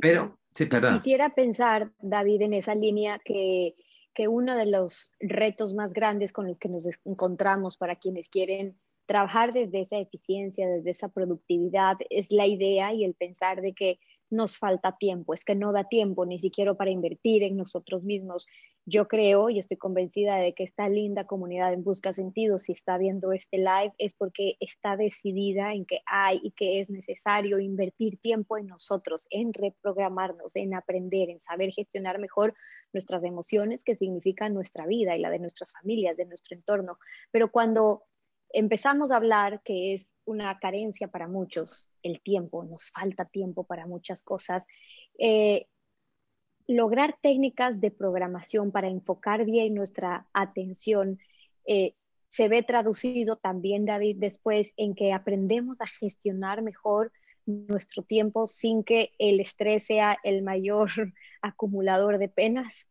[SPEAKER 2] pero, sí, perdón.
[SPEAKER 1] Quisiera pensar, David, en esa línea que, que uno de los retos más grandes con los que nos encontramos para quienes quieren trabajar desde esa eficiencia, desde esa productividad, es la idea y el pensar de que nos falta tiempo, es que no da tiempo ni siquiera para invertir en nosotros mismos. Yo creo y estoy convencida de que esta linda comunidad en Busca Sentido, si está viendo este live, es porque está decidida en que hay y que es necesario invertir tiempo en nosotros, en reprogramarnos, en aprender, en saber gestionar mejor nuestras emociones, que significan nuestra vida y la de nuestras familias, de nuestro entorno. Pero cuando empezamos a hablar que es una carencia para muchos, el tiempo, nos falta tiempo para muchas cosas. Eh, lograr técnicas de programación para enfocar bien nuestra atención eh, se ve traducido también, David, después en que aprendemos a gestionar mejor nuestro tiempo sin que el estrés sea el mayor acumulador de penas.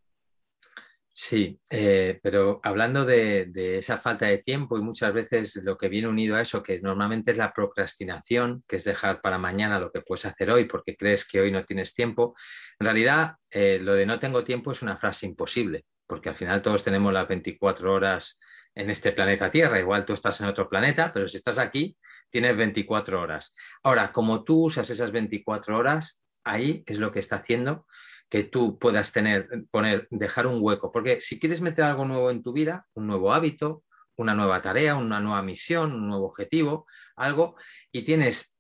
[SPEAKER 2] Sí, eh, pero hablando de, esa falta de tiempo y muchas veces lo que viene unido a eso, que normalmente es la procrastinación, que es dejar para mañana lo que puedes hacer hoy porque crees que hoy no tienes tiempo, en realidad eh, lo de no tengo tiempo es una frase imposible, porque al final todos tenemos las 24 horas en este planeta Tierra, igual tú estás en otro planeta, pero si estás aquí, tienes 24 horas. Ahora, como tú usas esas 24 horas, ahí es lo que está haciendo que tú puedas tener, poner, dejar un hueco. Porque si quieres meter algo nuevo en tu vida, un nuevo hábito, una nueva tarea, una nueva misión, un nuevo objetivo, algo, y tienes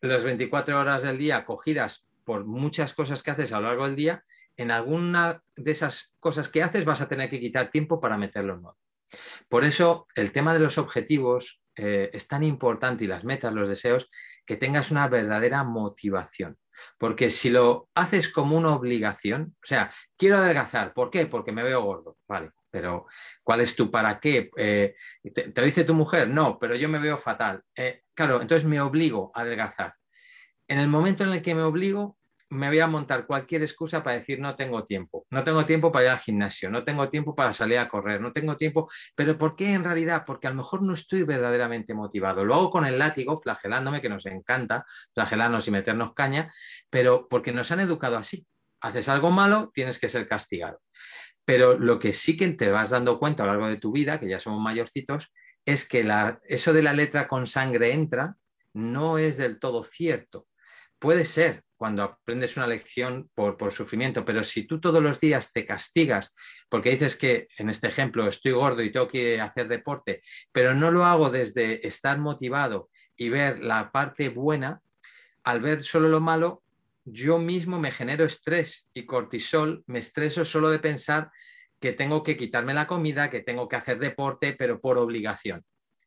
[SPEAKER 2] las 24 horas del día cogidas por muchas cosas que haces a lo largo del día, en alguna de esas cosas que haces vas a tener que quitar tiempo para meterlo nuevo. Por eso el tema de los objetivos eh, es tan importante y las metas, los deseos, que tengas una verdadera motivación. Porque si lo haces como una obligación, o sea, quiero adelgazar, ¿por qué? Porque me veo gordo, vale, pero ¿cuál es tu para qué? Eh, ¿te, lo dice tu mujer? No, pero yo me veo fatal. Eh, claro, entonces me obligo a adelgazar. En el momento en el que me obligo, me voy a montar cualquier excusa para decir no tengo tiempo, no tengo tiempo para ir al gimnasio, no tengo tiempo para salir a correr, no tengo tiempo, pero ¿por qué en realidad? Porque a lo mejor no estoy verdaderamente motivado. Lo hago con el látigo, flagelándome, que nos encanta flagelarnos y meternos caña, pero porque nos han educado así. Haces algo malo, tienes que ser castigado. Pero lo que sí que te vas dando cuenta a lo largo de tu vida, que ya somos mayorcitos, es que eso de la letra con sangre entra no es del todo cierto. Puede ser, cuando aprendes una lección por, sufrimiento, pero si tú todos los días te castigas porque dices que, en este ejemplo, estoy gordo y tengo que hacer deporte, pero no lo hago desde estar motivado y ver la parte buena, al ver solo lo malo, yo mismo me genero estrés y cortisol, me estreso solo de pensar que tengo que quitarme la comida, que tengo que hacer deporte, pero por obligación.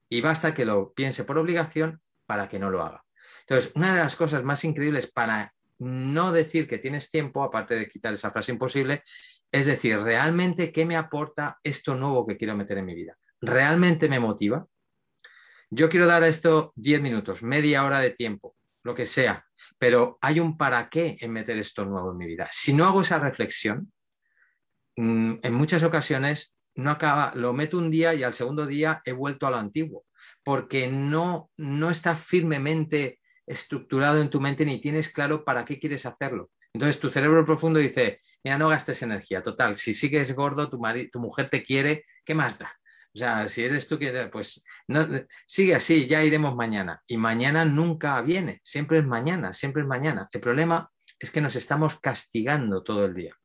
[SPEAKER 2] Y basta que lo piense por obligación para que no lo haga. Entonces, una de las cosas más increíbles para no decir que tienes tiempo, aparte de quitar esa frase imposible, es decir, realmente qué me aporta esto nuevo que quiero meter en mi vida. ¿Realmente me motiva? Yo quiero dar a esto 10 minutos, media hora de tiempo, lo que sea, pero hay un para qué en meter esto nuevo en mi vida. Si no hago esa reflexión, mm, en muchas ocasiones no acaba, lo meto un día y al segundo día he vuelto a lo antiguo, porque no, no está firmemente estructurado en tu mente ni tienes claro para qué quieres hacerlo. Entonces tu cerebro profundo dice, mira, no gastes energía, total, si sigues gordo, tu, tu mujer te quiere, ¿qué más da? O sea, si eres tú que, pues, no, sigue así, ya iremos mañana. Y mañana nunca viene, siempre es mañana, siempre es mañana. El problema es que nos estamos castigando todo el día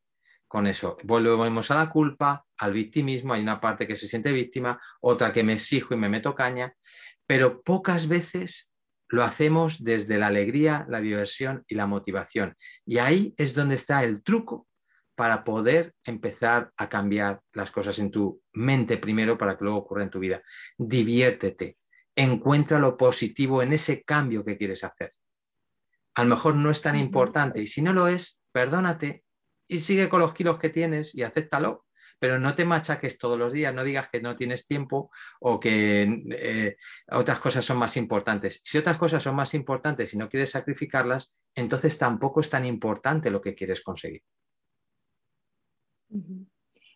[SPEAKER 2] con eso. Volvemos a la culpa, al victimismo, hay una parte que se siente víctima, otra que me exijo y me meto caña, pero pocas veces lo hacemos desde la alegría, la diversión y la motivación. Y ahí es donde está el truco para poder empezar a cambiar las cosas en tu mente primero para que luego ocurra en tu vida. Diviértete, encuentra lo positivo en ese cambio que quieres hacer. A lo mejor no es tan importante y si no lo es, perdónate y sigue con los kilos que tienes y acéptalo pero no te machaques todos los días, no digas que no tienes tiempo o que eh, otras cosas son más importantes. Si otras cosas son más importantes y no quieres sacrificarlas, entonces tampoco es tan importante lo que quieres conseguir.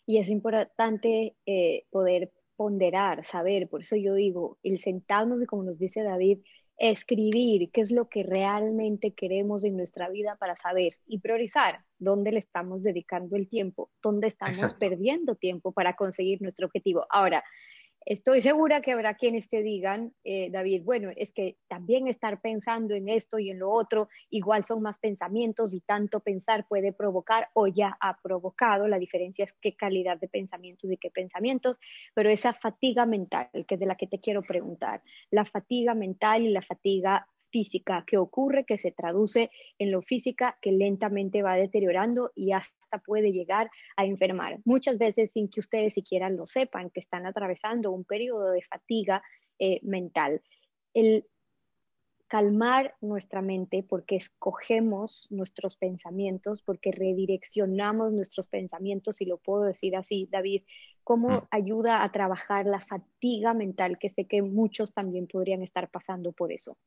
[SPEAKER 1] Y es importante eh, poder ponderar, saber, por eso yo digo, el sentarnos y como nos dice David, escribir qué es lo que realmente queremos en nuestra vida para saber y priorizar dónde le estamos dedicando el tiempo, dónde estamos perdiendo tiempo para conseguir nuestro objetivo. Ahora, Estoy segura que habrá quienes te digan, eh, David, bueno, es que también estar pensando en esto y en lo otro, igual son más pensamientos y tanto pensar puede provocar o ya ha provocado, la diferencia es qué calidad de pensamientos y qué pensamientos, pero esa fatiga mental, que es de la que te quiero preguntar, la fatiga mental y la fatiga física que ocurre, que se traduce en lo física, que lentamente va deteriorando y hasta puede llegar a enfermar. Muchas veces sin que ustedes siquiera lo sepan, que están atravesando un periodo de fatiga eh, mental. El calmar nuestra mente porque escogemos nuestros pensamientos, porque redireccionamos nuestros pensamientos, si lo puedo decir así, David, ¿cómo mm. ayuda a trabajar la fatiga mental? Que sé que muchos también podrían estar pasando por eso.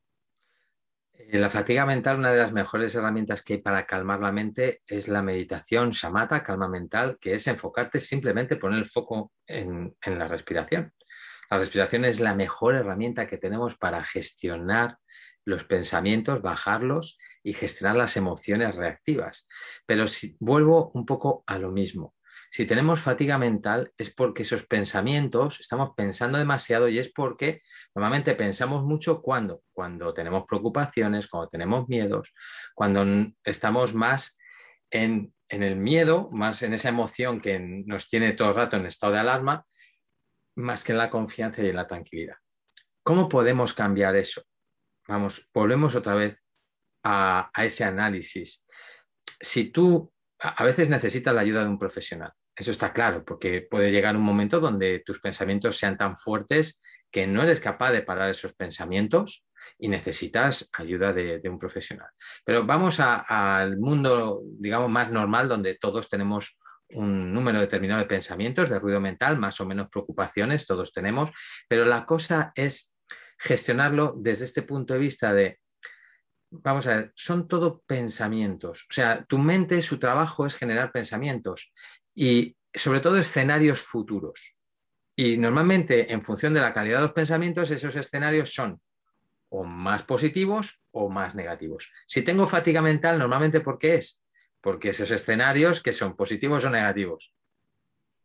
[SPEAKER 2] Eh, la fatiga mental, una de las mejores herramientas que hay para calmar la mente es la meditación shamatha, calma mental, que es enfocarte simplemente, poner el foco en, en la respiración. La respiración es la mejor herramienta que tenemos para gestionar los pensamientos, bajarlos y gestionar las emociones reactivas. Pero si vuelvo un poco a lo mismo, si tenemos fatiga mental es porque esos pensamientos, estamos pensando demasiado y es porque normalmente pensamos mucho cuando, cuando tenemos preocupaciones, cuando tenemos miedos, cuando estamos más en, en el miedo, más en esa emoción que nos tiene todo el rato en estado de alarma, más que en la confianza y en la tranquilidad. ¿Cómo podemos cambiar eso? Vamos, volvemos otra vez a, ese análisis. Si tú a veces necesitas la ayuda de un profesional, eso está claro, porque puede llegar un momento donde tus pensamientos sean tan fuertes que no eres capaz de parar esos pensamientos y necesitas ayuda de, un profesional. Pero vamos al mundo, digamos, más normal, donde todos tenemos un número determinado de pensamientos, de ruido mental, más o menos preocupaciones, todos tenemos, pero la cosa es gestionarlo desde este punto de vista de, vamos a ver, son todo pensamientos. O sea, tu mente, su trabajo es generar pensamientos y sobre todo escenarios futuros. Y normalmente, en función de la calidad de los pensamientos, esos escenarios son o más positivos o más negativos. Si tengo fatiga mental, normalmente ¿por qué es? Porque esos escenarios que son positivos o negativos.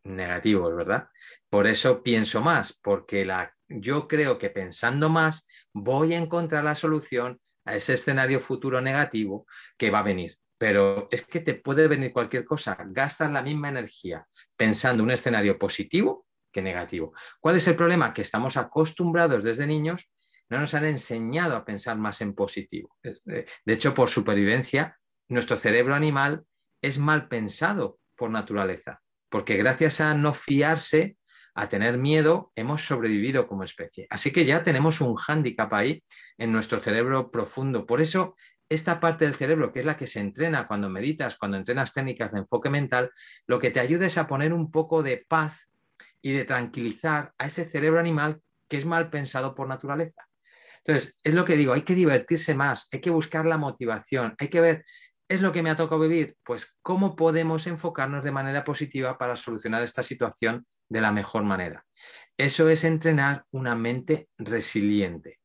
[SPEAKER 2] Negativos, ¿verdad? Por eso pienso más, porque la, yo creo que pensando más voy a encontrar la solución a ese escenario futuro negativo que va a venir. Pero es que te puede venir cualquier cosa, gastas la misma energía pensando un escenario positivo que negativo. ¿Cuál es el problema? Que estamos acostumbrados desde niños no nos han enseñado a pensar más en positivo. De hecho, por supervivencia, nuestro cerebro animal es mal pensado por naturaleza, porque gracias a no fiarse, a tener miedo, hemos sobrevivido como especie. Así que ya tenemos un hándicap ahí en nuestro cerebro profundo. Por eso, esta parte del cerebro, que es la que se entrena cuando meditas, cuando entrenas técnicas de enfoque mental, lo que te ayuda es a poner un poco de paz y de tranquilizar a ese cerebro animal que es mal pensado por naturaleza. Entonces, es lo que digo, hay que divertirse más, hay que buscar la motivación, hay que ver, ¿es lo que me ha tocado vivir? Pues cómo podemos enfocarnos de manera positiva para solucionar esta situación de la mejor manera. Eso es entrenar una mente resiliente.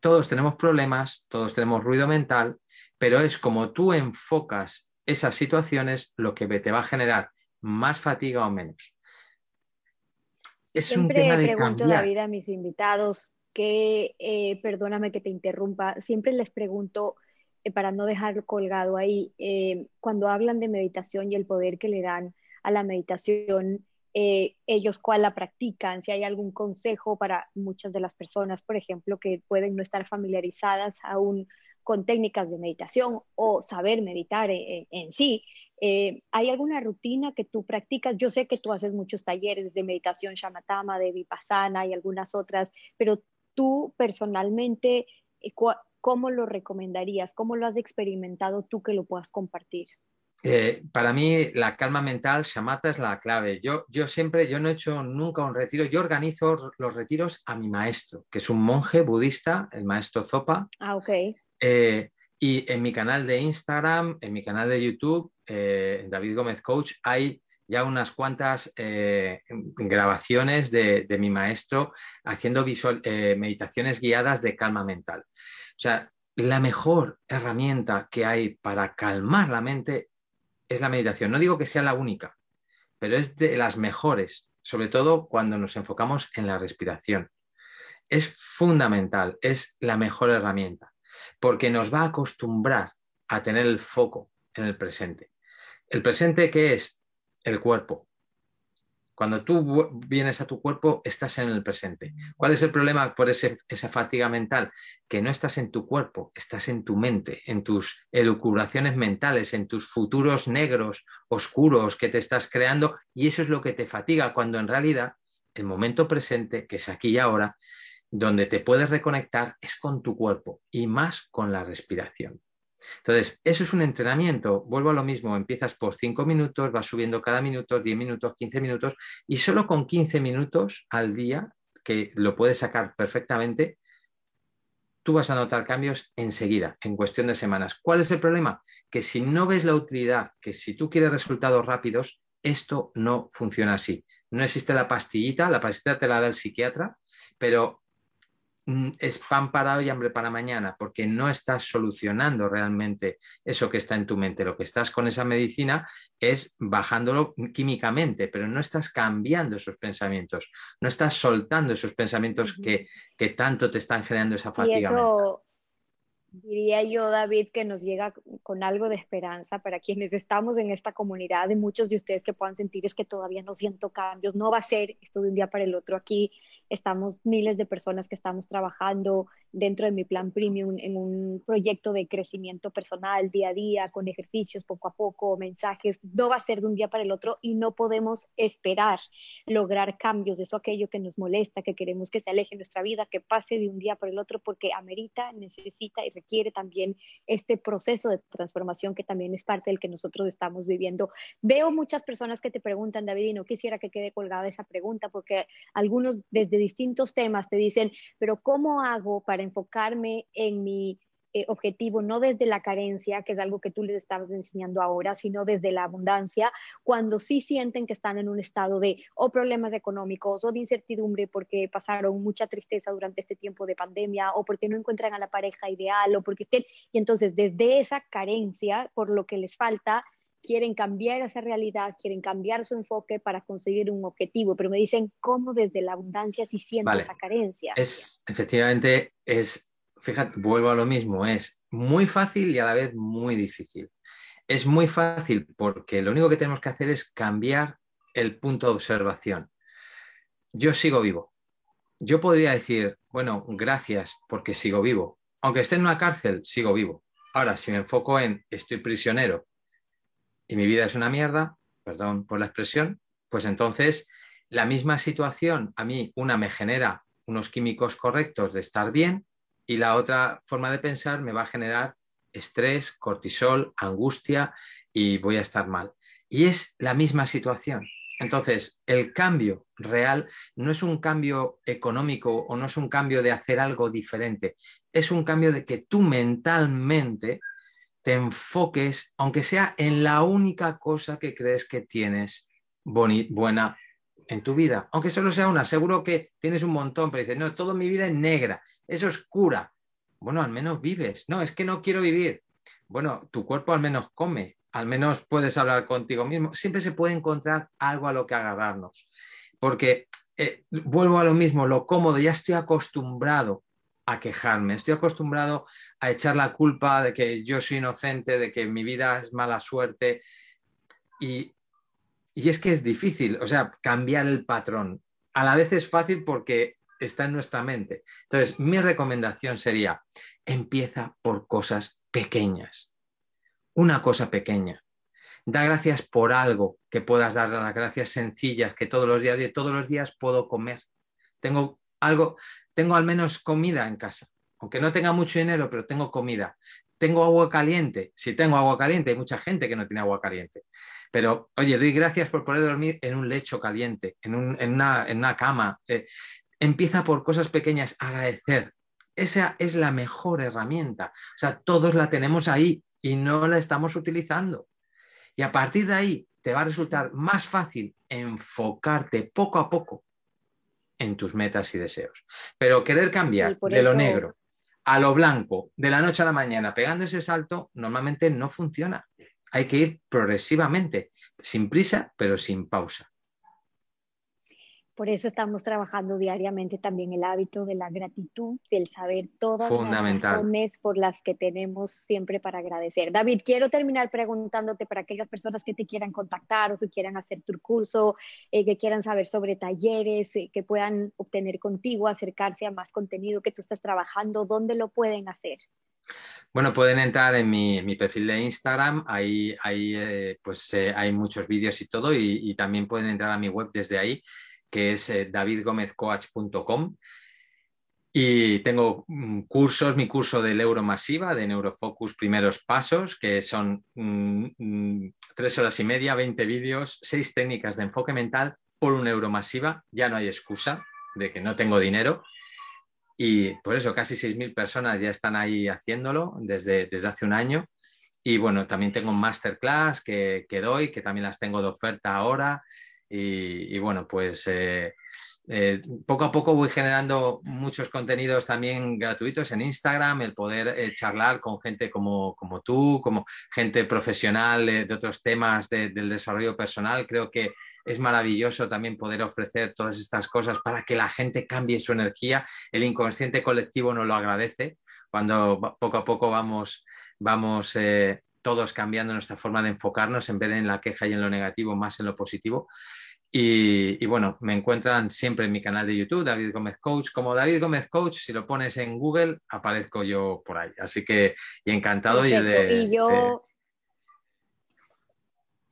[SPEAKER 2] Todos tenemos problemas, todos tenemos ruido mental, pero es como tú enfocas esas situaciones lo que te va a generar más fatiga o menos.
[SPEAKER 1] Es Siempre un tema de pregunto, David, a mis invitados, que, eh, perdóname que te interrumpa, siempre les pregunto, eh, para no dejarlo colgado ahí, eh, cuando hablan de meditación y el poder que le dan a la meditación, ellos cuál la practican, si hay algún consejo para muchas de las personas, por ejemplo, que pueden no estar familiarizadas aún con técnicas de meditación o saber meditar en, sí. ¿Hay alguna rutina que tú practicas? Yo sé que tú haces muchos talleres de meditación shamatama, de vipassana y algunas otras, pero tú personalmente, eh, ¿cómo lo recomendarías? ¿Cómo lo has experimentado tú que lo puedas compartir?
[SPEAKER 2] Eh, para mí la calma mental, Shamata es la clave. Yo, yo siempre, yo no he hecho nunca un retiro, yo organizo los retiros a mi maestro, que es un monje budista, el maestro Zopa.
[SPEAKER 1] Ah, ok.
[SPEAKER 2] Eh, y en mi canal de Instagram, en mi canal de YouTube, David Gómez Coach, hay ya unas cuantas eh, grabaciones de, mi maestro haciendo visual, eh, meditaciones guiadas de calma mental. O sea, la mejor herramienta que hay para calmar la mente es la meditación. No digo que sea la única, pero es de las mejores, sobre todo cuando nos enfocamos en la respiración. Es fundamental, es la mejor herramienta, porque nos va a acostumbrar a tener el foco en el presente. El presente que es el cuerpo. Cuando tú vienes a tu cuerpo, estás en el presente. ¿Cuál es el problema por esa fatiga mental? Que no estás en tu cuerpo, estás en tu mente, en tus elucubraciones mentales, en tus futuros negros, oscuros que te estás creando, y eso es lo que te fatiga, cuando en realidad el momento presente, que es aquí y ahora, donde te puedes reconectar, es con tu cuerpo y más con la respiración. Entonces, eso es un entrenamiento. Vuelvo a lo mismo, empiezas por 5 minutos, vas subiendo cada minuto, 10 minutos, 15 minutos, y solo con 15 minutos al día, que lo puedes sacar perfectamente, tú vas a notar cambios enseguida, en cuestión de semanas. ¿Cuál es el problema? Que si no ves la utilidad, que si tú quieres resultados rápidos, esto no funciona así. No existe la pastillita, la pastillita te la da el psiquiatra, pero es pan para hoy, hambre para mañana, porque no estás solucionando realmente eso que está en tu mente. Lo que estás con esa medicina es bajándolo químicamente, pero no estás cambiando esos pensamientos, no estás soltando esos pensamientos que, tanto te están generando esa fatiga. Y eso
[SPEAKER 1] diría yo, David, que nos llega con algo de esperanza para quienes estamos en esta comunidad, y muchos de ustedes que puedan sentir es que todavía no siento cambios, no va a ser esto de un día para el otro aquí estamos miles de personas que estamos trabajando dentro de mi plan premium en un proyecto de crecimiento personal día a día, con ejercicios poco a poco, mensajes. No va a ser de un día para el otro y no podemos esperar lograr cambios, eso aquello que nos molesta, que queremos que se aleje nuestra vida, que pase de un día para el otro, porque amerita, necesita y requiere también este proceso de transformación que también es parte del que nosotros estamos viviendo. Veo muchas personas que te preguntan, David, y no quisiera que quede colgada esa pregunta, porque algunos desde distintos temas te dicen, pero ¿cómo hago para enfocarme en mi eh, objetivo, no desde la carencia, que es algo que tú les estabas enseñando ahora, sino desde la abundancia, cuando sí sienten que están en un estado de o problemas económicos o de incertidumbre porque pasaron mucha tristeza durante este tiempo de pandemia o porque no encuentran a la pareja ideal o porque estén, y entonces desde esa carencia, por lo que les falta, quieren cambiar esa realidad, quieren cambiar su enfoque para conseguir un objetivo, pero me dicen cómo desde la abundancia si siento esa carencia.
[SPEAKER 2] Es, efectivamente, es, fíjate, vuelvo a lo mismo, es muy fácil y a la vez muy difícil. Es muy fácil porque lo único que tenemos que hacer es cambiar el punto de observación. Yo sigo vivo. Yo podría decir, bueno, gracias porque sigo vivo. Aunque esté en una cárcel, sigo vivo. Ahora, si me enfoco en estoy prisionero y mi vida es una mierda, perdón por la expresión, pues entonces la misma situación a mí, una me genera unos químicos correctos de estar bien y la otra forma de pensar me va a generar estrés, cortisol, angustia y voy a estar mal. Y es la misma situación. Entonces, el cambio real no es un cambio económico o no es un cambio de hacer algo diferente, es un cambio de que tú mentalmente te enfoques, aunque sea en la única cosa que crees que tienes buena en tu vida, aunque solo sea una, seguro que tienes un montón, pero dices, no, toda mi vida es negra, es oscura. Bueno, al menos vives. No, es que no quiero vivir. Bueno, tu cuerpo al menos come, al menos puedes hablar contigo mismo. Siempre se puede encontrar algo a lo que agarrarnos. Porque eh, vuelvo a lo mismo, lo cómodo, ya estoy acostumbrado a quejarme, estoy acostumbrado a echar la culpa de que yo soy inocente, de que mi vida es mala suerte. Y, es que es difícil, o sea, cambiar el patrón. A la vez es fácil porque está en nuestra mente. Entonces, mi recomendación sería, empieza por cosas pequeñas. Una cosa pequeña. Da gracias por algo que puedas dar las gracias sencillas que todos los días, todos los días puedo comer. Tengo algo, tengo al menos comida en casa, aunque no tenga mucho dinero, pero tengo comida. Tengo agua caliente, si tengo agua caliente, hay mucha gente que no tiene agua caliente. Pero, oye, doy gracias por poder dormir en un lecho caliente, en, una, cama. Eh, empieza por cosas pequeñas, agradecer. Esa es la mejor herramienta. O sea, todos la tenemos ahí y no la estamos utilizando. Y a partir de ahí te va a resultar más fácil enfocarte poco a poco en tus metas y deseos. Pero querer cambiar de lo negro a lo blanco de la noche a la mañana pegando ese salto normalmente no funciona. Hay que ir progresivamente, sin prisa, pero sin pausa.
[SPEAKER 1] Por eso estamos trabajando diariamente también el hábito de la gratitud, del saber todas las razones por las que tenemos siempre para agradecer. David, quiero terminar preguntándote para aquellas personas que te quieran contactar o que quieran hacer tu curso, eh, que quieran saber sobre talleres, eh, que puedan obtener contigo, acercarse a más contenido que tú estás trabajando, ¿dónde lo pueden hacer?
[SPEAKER 2] Bueno, pueden entrar en mi, perfil de Instagram, ahí, ahí eh, pues, hay muchos vídeos y todo, y, y, también pueden entrar a mi web desde ahí, que es eh, davidgomezcoach.com. Y tengo mm, cursos, mi curso del Euromasiva, de Neurofocus Primeros Pasos, que son mm, mm, tres horas y media, 20 vídeos, seis técnicas de enfoque mental por un Euromasiva. Ya no hay excusa de que no tengo dinero. Y por eso casi 6.000 personas ya están ahí haciéndolo desde, desde hace un año. Y bueno, también tengo un masterclass que, que doy, que también las tengo de oferta ahora. Y, bueno, pues eh, eh, poco a poco voy generando muchos contenidos también gratuitos en Instagram, el poder eh, charlar con gente como, tú, como gente profesional de otros temas del desarrollo personal. Creo que es maravilloso también poder ofrecer todas estas cosas para que la gente cambie su energía. El inconsciente colectivo nos lo agradece cuando poco a poco vamos, vamos todos cambiando nuestra forma de enfocarnos en vez de en la queja y en lo negativo, más en lo positivo. Y, bueno, me encuentran siempre en mi canal de YouTube, David Gómez Coach. Como David Gómez Coach, si lo pones en Google, aparezco yo por ahí. Así que, y encantado
[SPEAKER 1] y
[SPEAKER 2] de,
[SPEAKER 1] Y yo,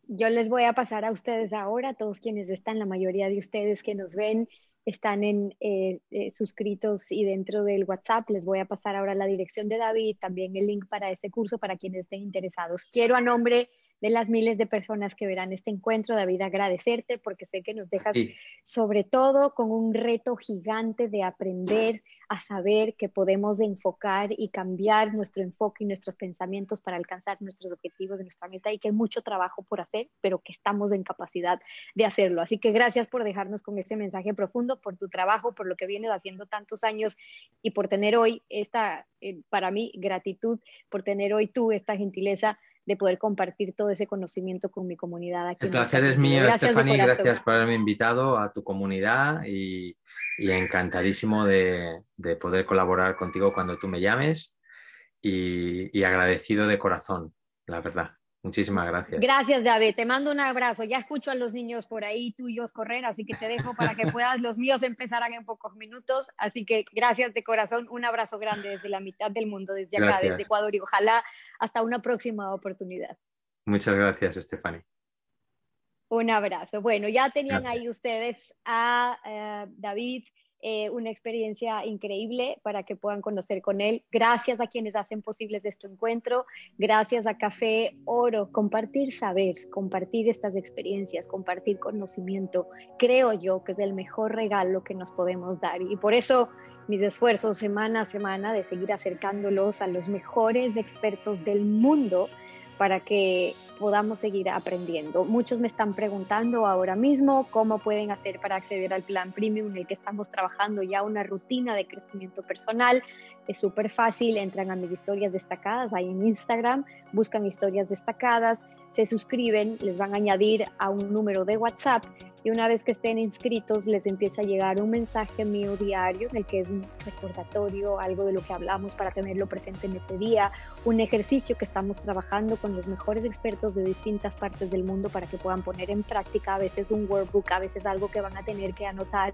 [SPEAKER 1] yo les voy a pasar a ustedes ahora, todos quienes están, la mayoría de ustedes que nos ven, están en, eh, eh, suscritos y dentro del WhatsApp. Les voy a pasar ahora la dirección de David, también el link para este curso para quienes estén interesados. Quiero a nombre de las miles de personas que verán este encuentro. David, agradecerte porque sé que nos dejas sobre todo con un reto gigante de aprender a saber que podemos enfocar y cambiar nuestro enfoque y nuestros pensamientos para alcanzar nuestros objetivos de nuestra meta y que hay mucho trabajo por hacer, pero que estamos en capacidad de hacerlo. Así que gracias por dejarnos con ese mensaje profundo, por tu trabajo, por lo que vienes haciendo tantos años y por tener hoy esta, eh, para mí, gratitud, por tener hoy tú esta gentileza de poder compartir todo ese conocimiento con mi comunidad.
[SPEAKER 2] Aquí El placer es mío, Stephanie. Gracias por haberme invitado a tu comunidad y, encantadísimo de, poder colaborar contigo cuando tú me llames y agradecido de corazón, la verdad. Muchísimas gracias.
[SPEAKER 1] Gracias, David. Te mando un abrazo. Ya escucho a los niños por ahí tuyos correr, así que te dejo para que puedas. Los míos empezarán en pocos minutos. Así que gracias de corazón. Un abrazo grande desde la mitad del mundo, desde acá, desde Ecuador y ojalá hasta una próxima oportunidad.
[SPEAKER 2] Muchas gracias, Stephanie.
[SPEAKER 1] Un abrazo. Bueno, ya tenían ahí ustedes a eh, David eh, una experiencia increíble para que puedan conocer con él. Gracias a quienes hacen posibles este encuentro, gracias a Café Oro, compartir saber, compartir estas experiencias, compartir conocimiento, creo yo que es el mejor regalo que nos podemos dar. Y por eso mis esfuerzos semana a semana de seguir acercándolos a los mejores expertos del mundo para que podamos seguir aprendiendo. Muchos me están preguntando ahora mismo cómo pueden hacer para acceder al plan premium en el que estamos trabajando ya una rutina de crecimiento personal. Es súper fácil, entran a mis historias destacadas ahí en Instagram, buscan historias destacadas, se suscriben, les van a añadir a un número de WhatsApp y una vez que estén inscritos les empieza a llegar un mensaje mío diario en el que es un recordatorio, algo de lo que hablamos para tenerlo presente en ese día, un ejercicio que estamos trabajando con los mejores expertos de distintas partes del mundo para que puedan poner en práctica, a veces un workbook, a veces algo que van a tener que anotar.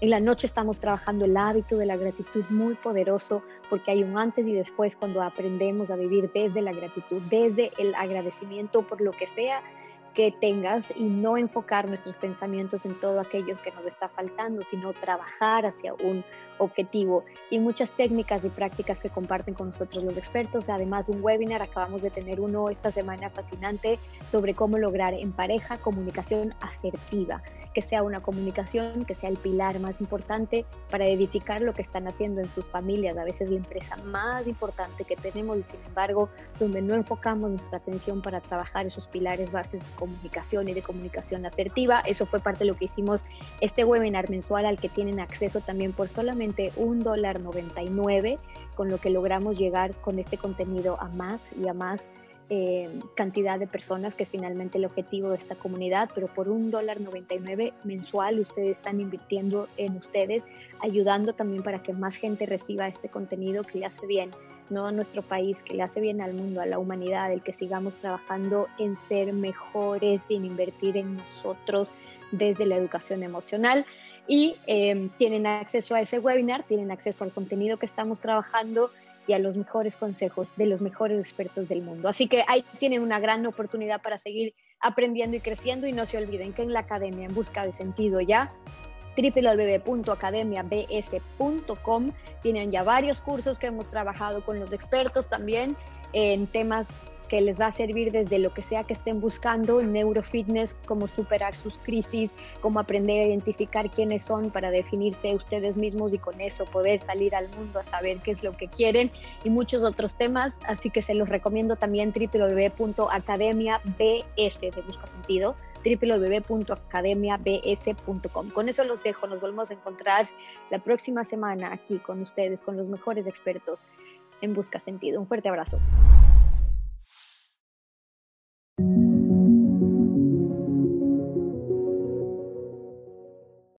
[SPEAKER 1] En la noche estamos trabajando el hábito de la gratitud muy poderoso porque hay un antes y después cuando aprendemos a vivir desde la gratitud, desde el agradecimiento por lo que sea que tengas y no enfocar nuestros pensamientos en todo aquello que nos está faltando, sino trabajar hacia un objetivo y muchas técnicas y prácticas que comparten con nosotros los expertos. Además, un webinar, acabamos de tener uno esta semana fascinante sobre cómo lograr en pareja comunicación asertiva, que sea una comunicación que sea el pilar más importante para edificar lo que están haciendo en sus familias, a veces la empresa más importante que tenemos y sin embargo donde no enfocamos nuestra atención para trabajar esos pilares bases de comunicación y de comunicación asertiva. Eso fue parte de lo que hicimos este webinar mensual al que tienen acceso también por solamente un dólar 99, con lo que logramos llegar con este contenido a más y a más eh, cantidad de personas, que es finalmente el objetivo de esta comunidad, pero por un dólar 99 mensual ustedes están invirtiendo en ustedes, ayudando también para que más gente reciba este contenido que le hace bien, no a nuestro país, que le hace bien al mundo, a la humanidad, el que sigamos trabajando en ser mejores, en invertir en nosotros desde la educación emocional y em, tienen acceso a ese webinar, tienen acceso al contenido que estamos trabajando y a los mejores consejos de los mejores expertos del mundo. Así que ahí tienen una gran oportunidad para seguir aprendiendo y creciendo y no se olviden que en la academia en busca de sentido ya www.academiabs.com tienen ya varios cursos que hemos trabajado con los expertos también en temas que les va a servir desde lo que sea que estén buscando, neurofitness, cómo superar sus crisis, cómo aprender a identificar quiénes son para definirse ustedes mismos y con eso poder salir al mundo a saber qué es lo que quieren y muchos otros temas. Así que se los recomiendo también www.academiabs de Busca Sentido www.academiabs.com. Con eso los dejo, nos volvemos a encontrar la próxima semana aquí con ustedes, con los mejores expertos en Busca Sentido. Un fuerte abrazo.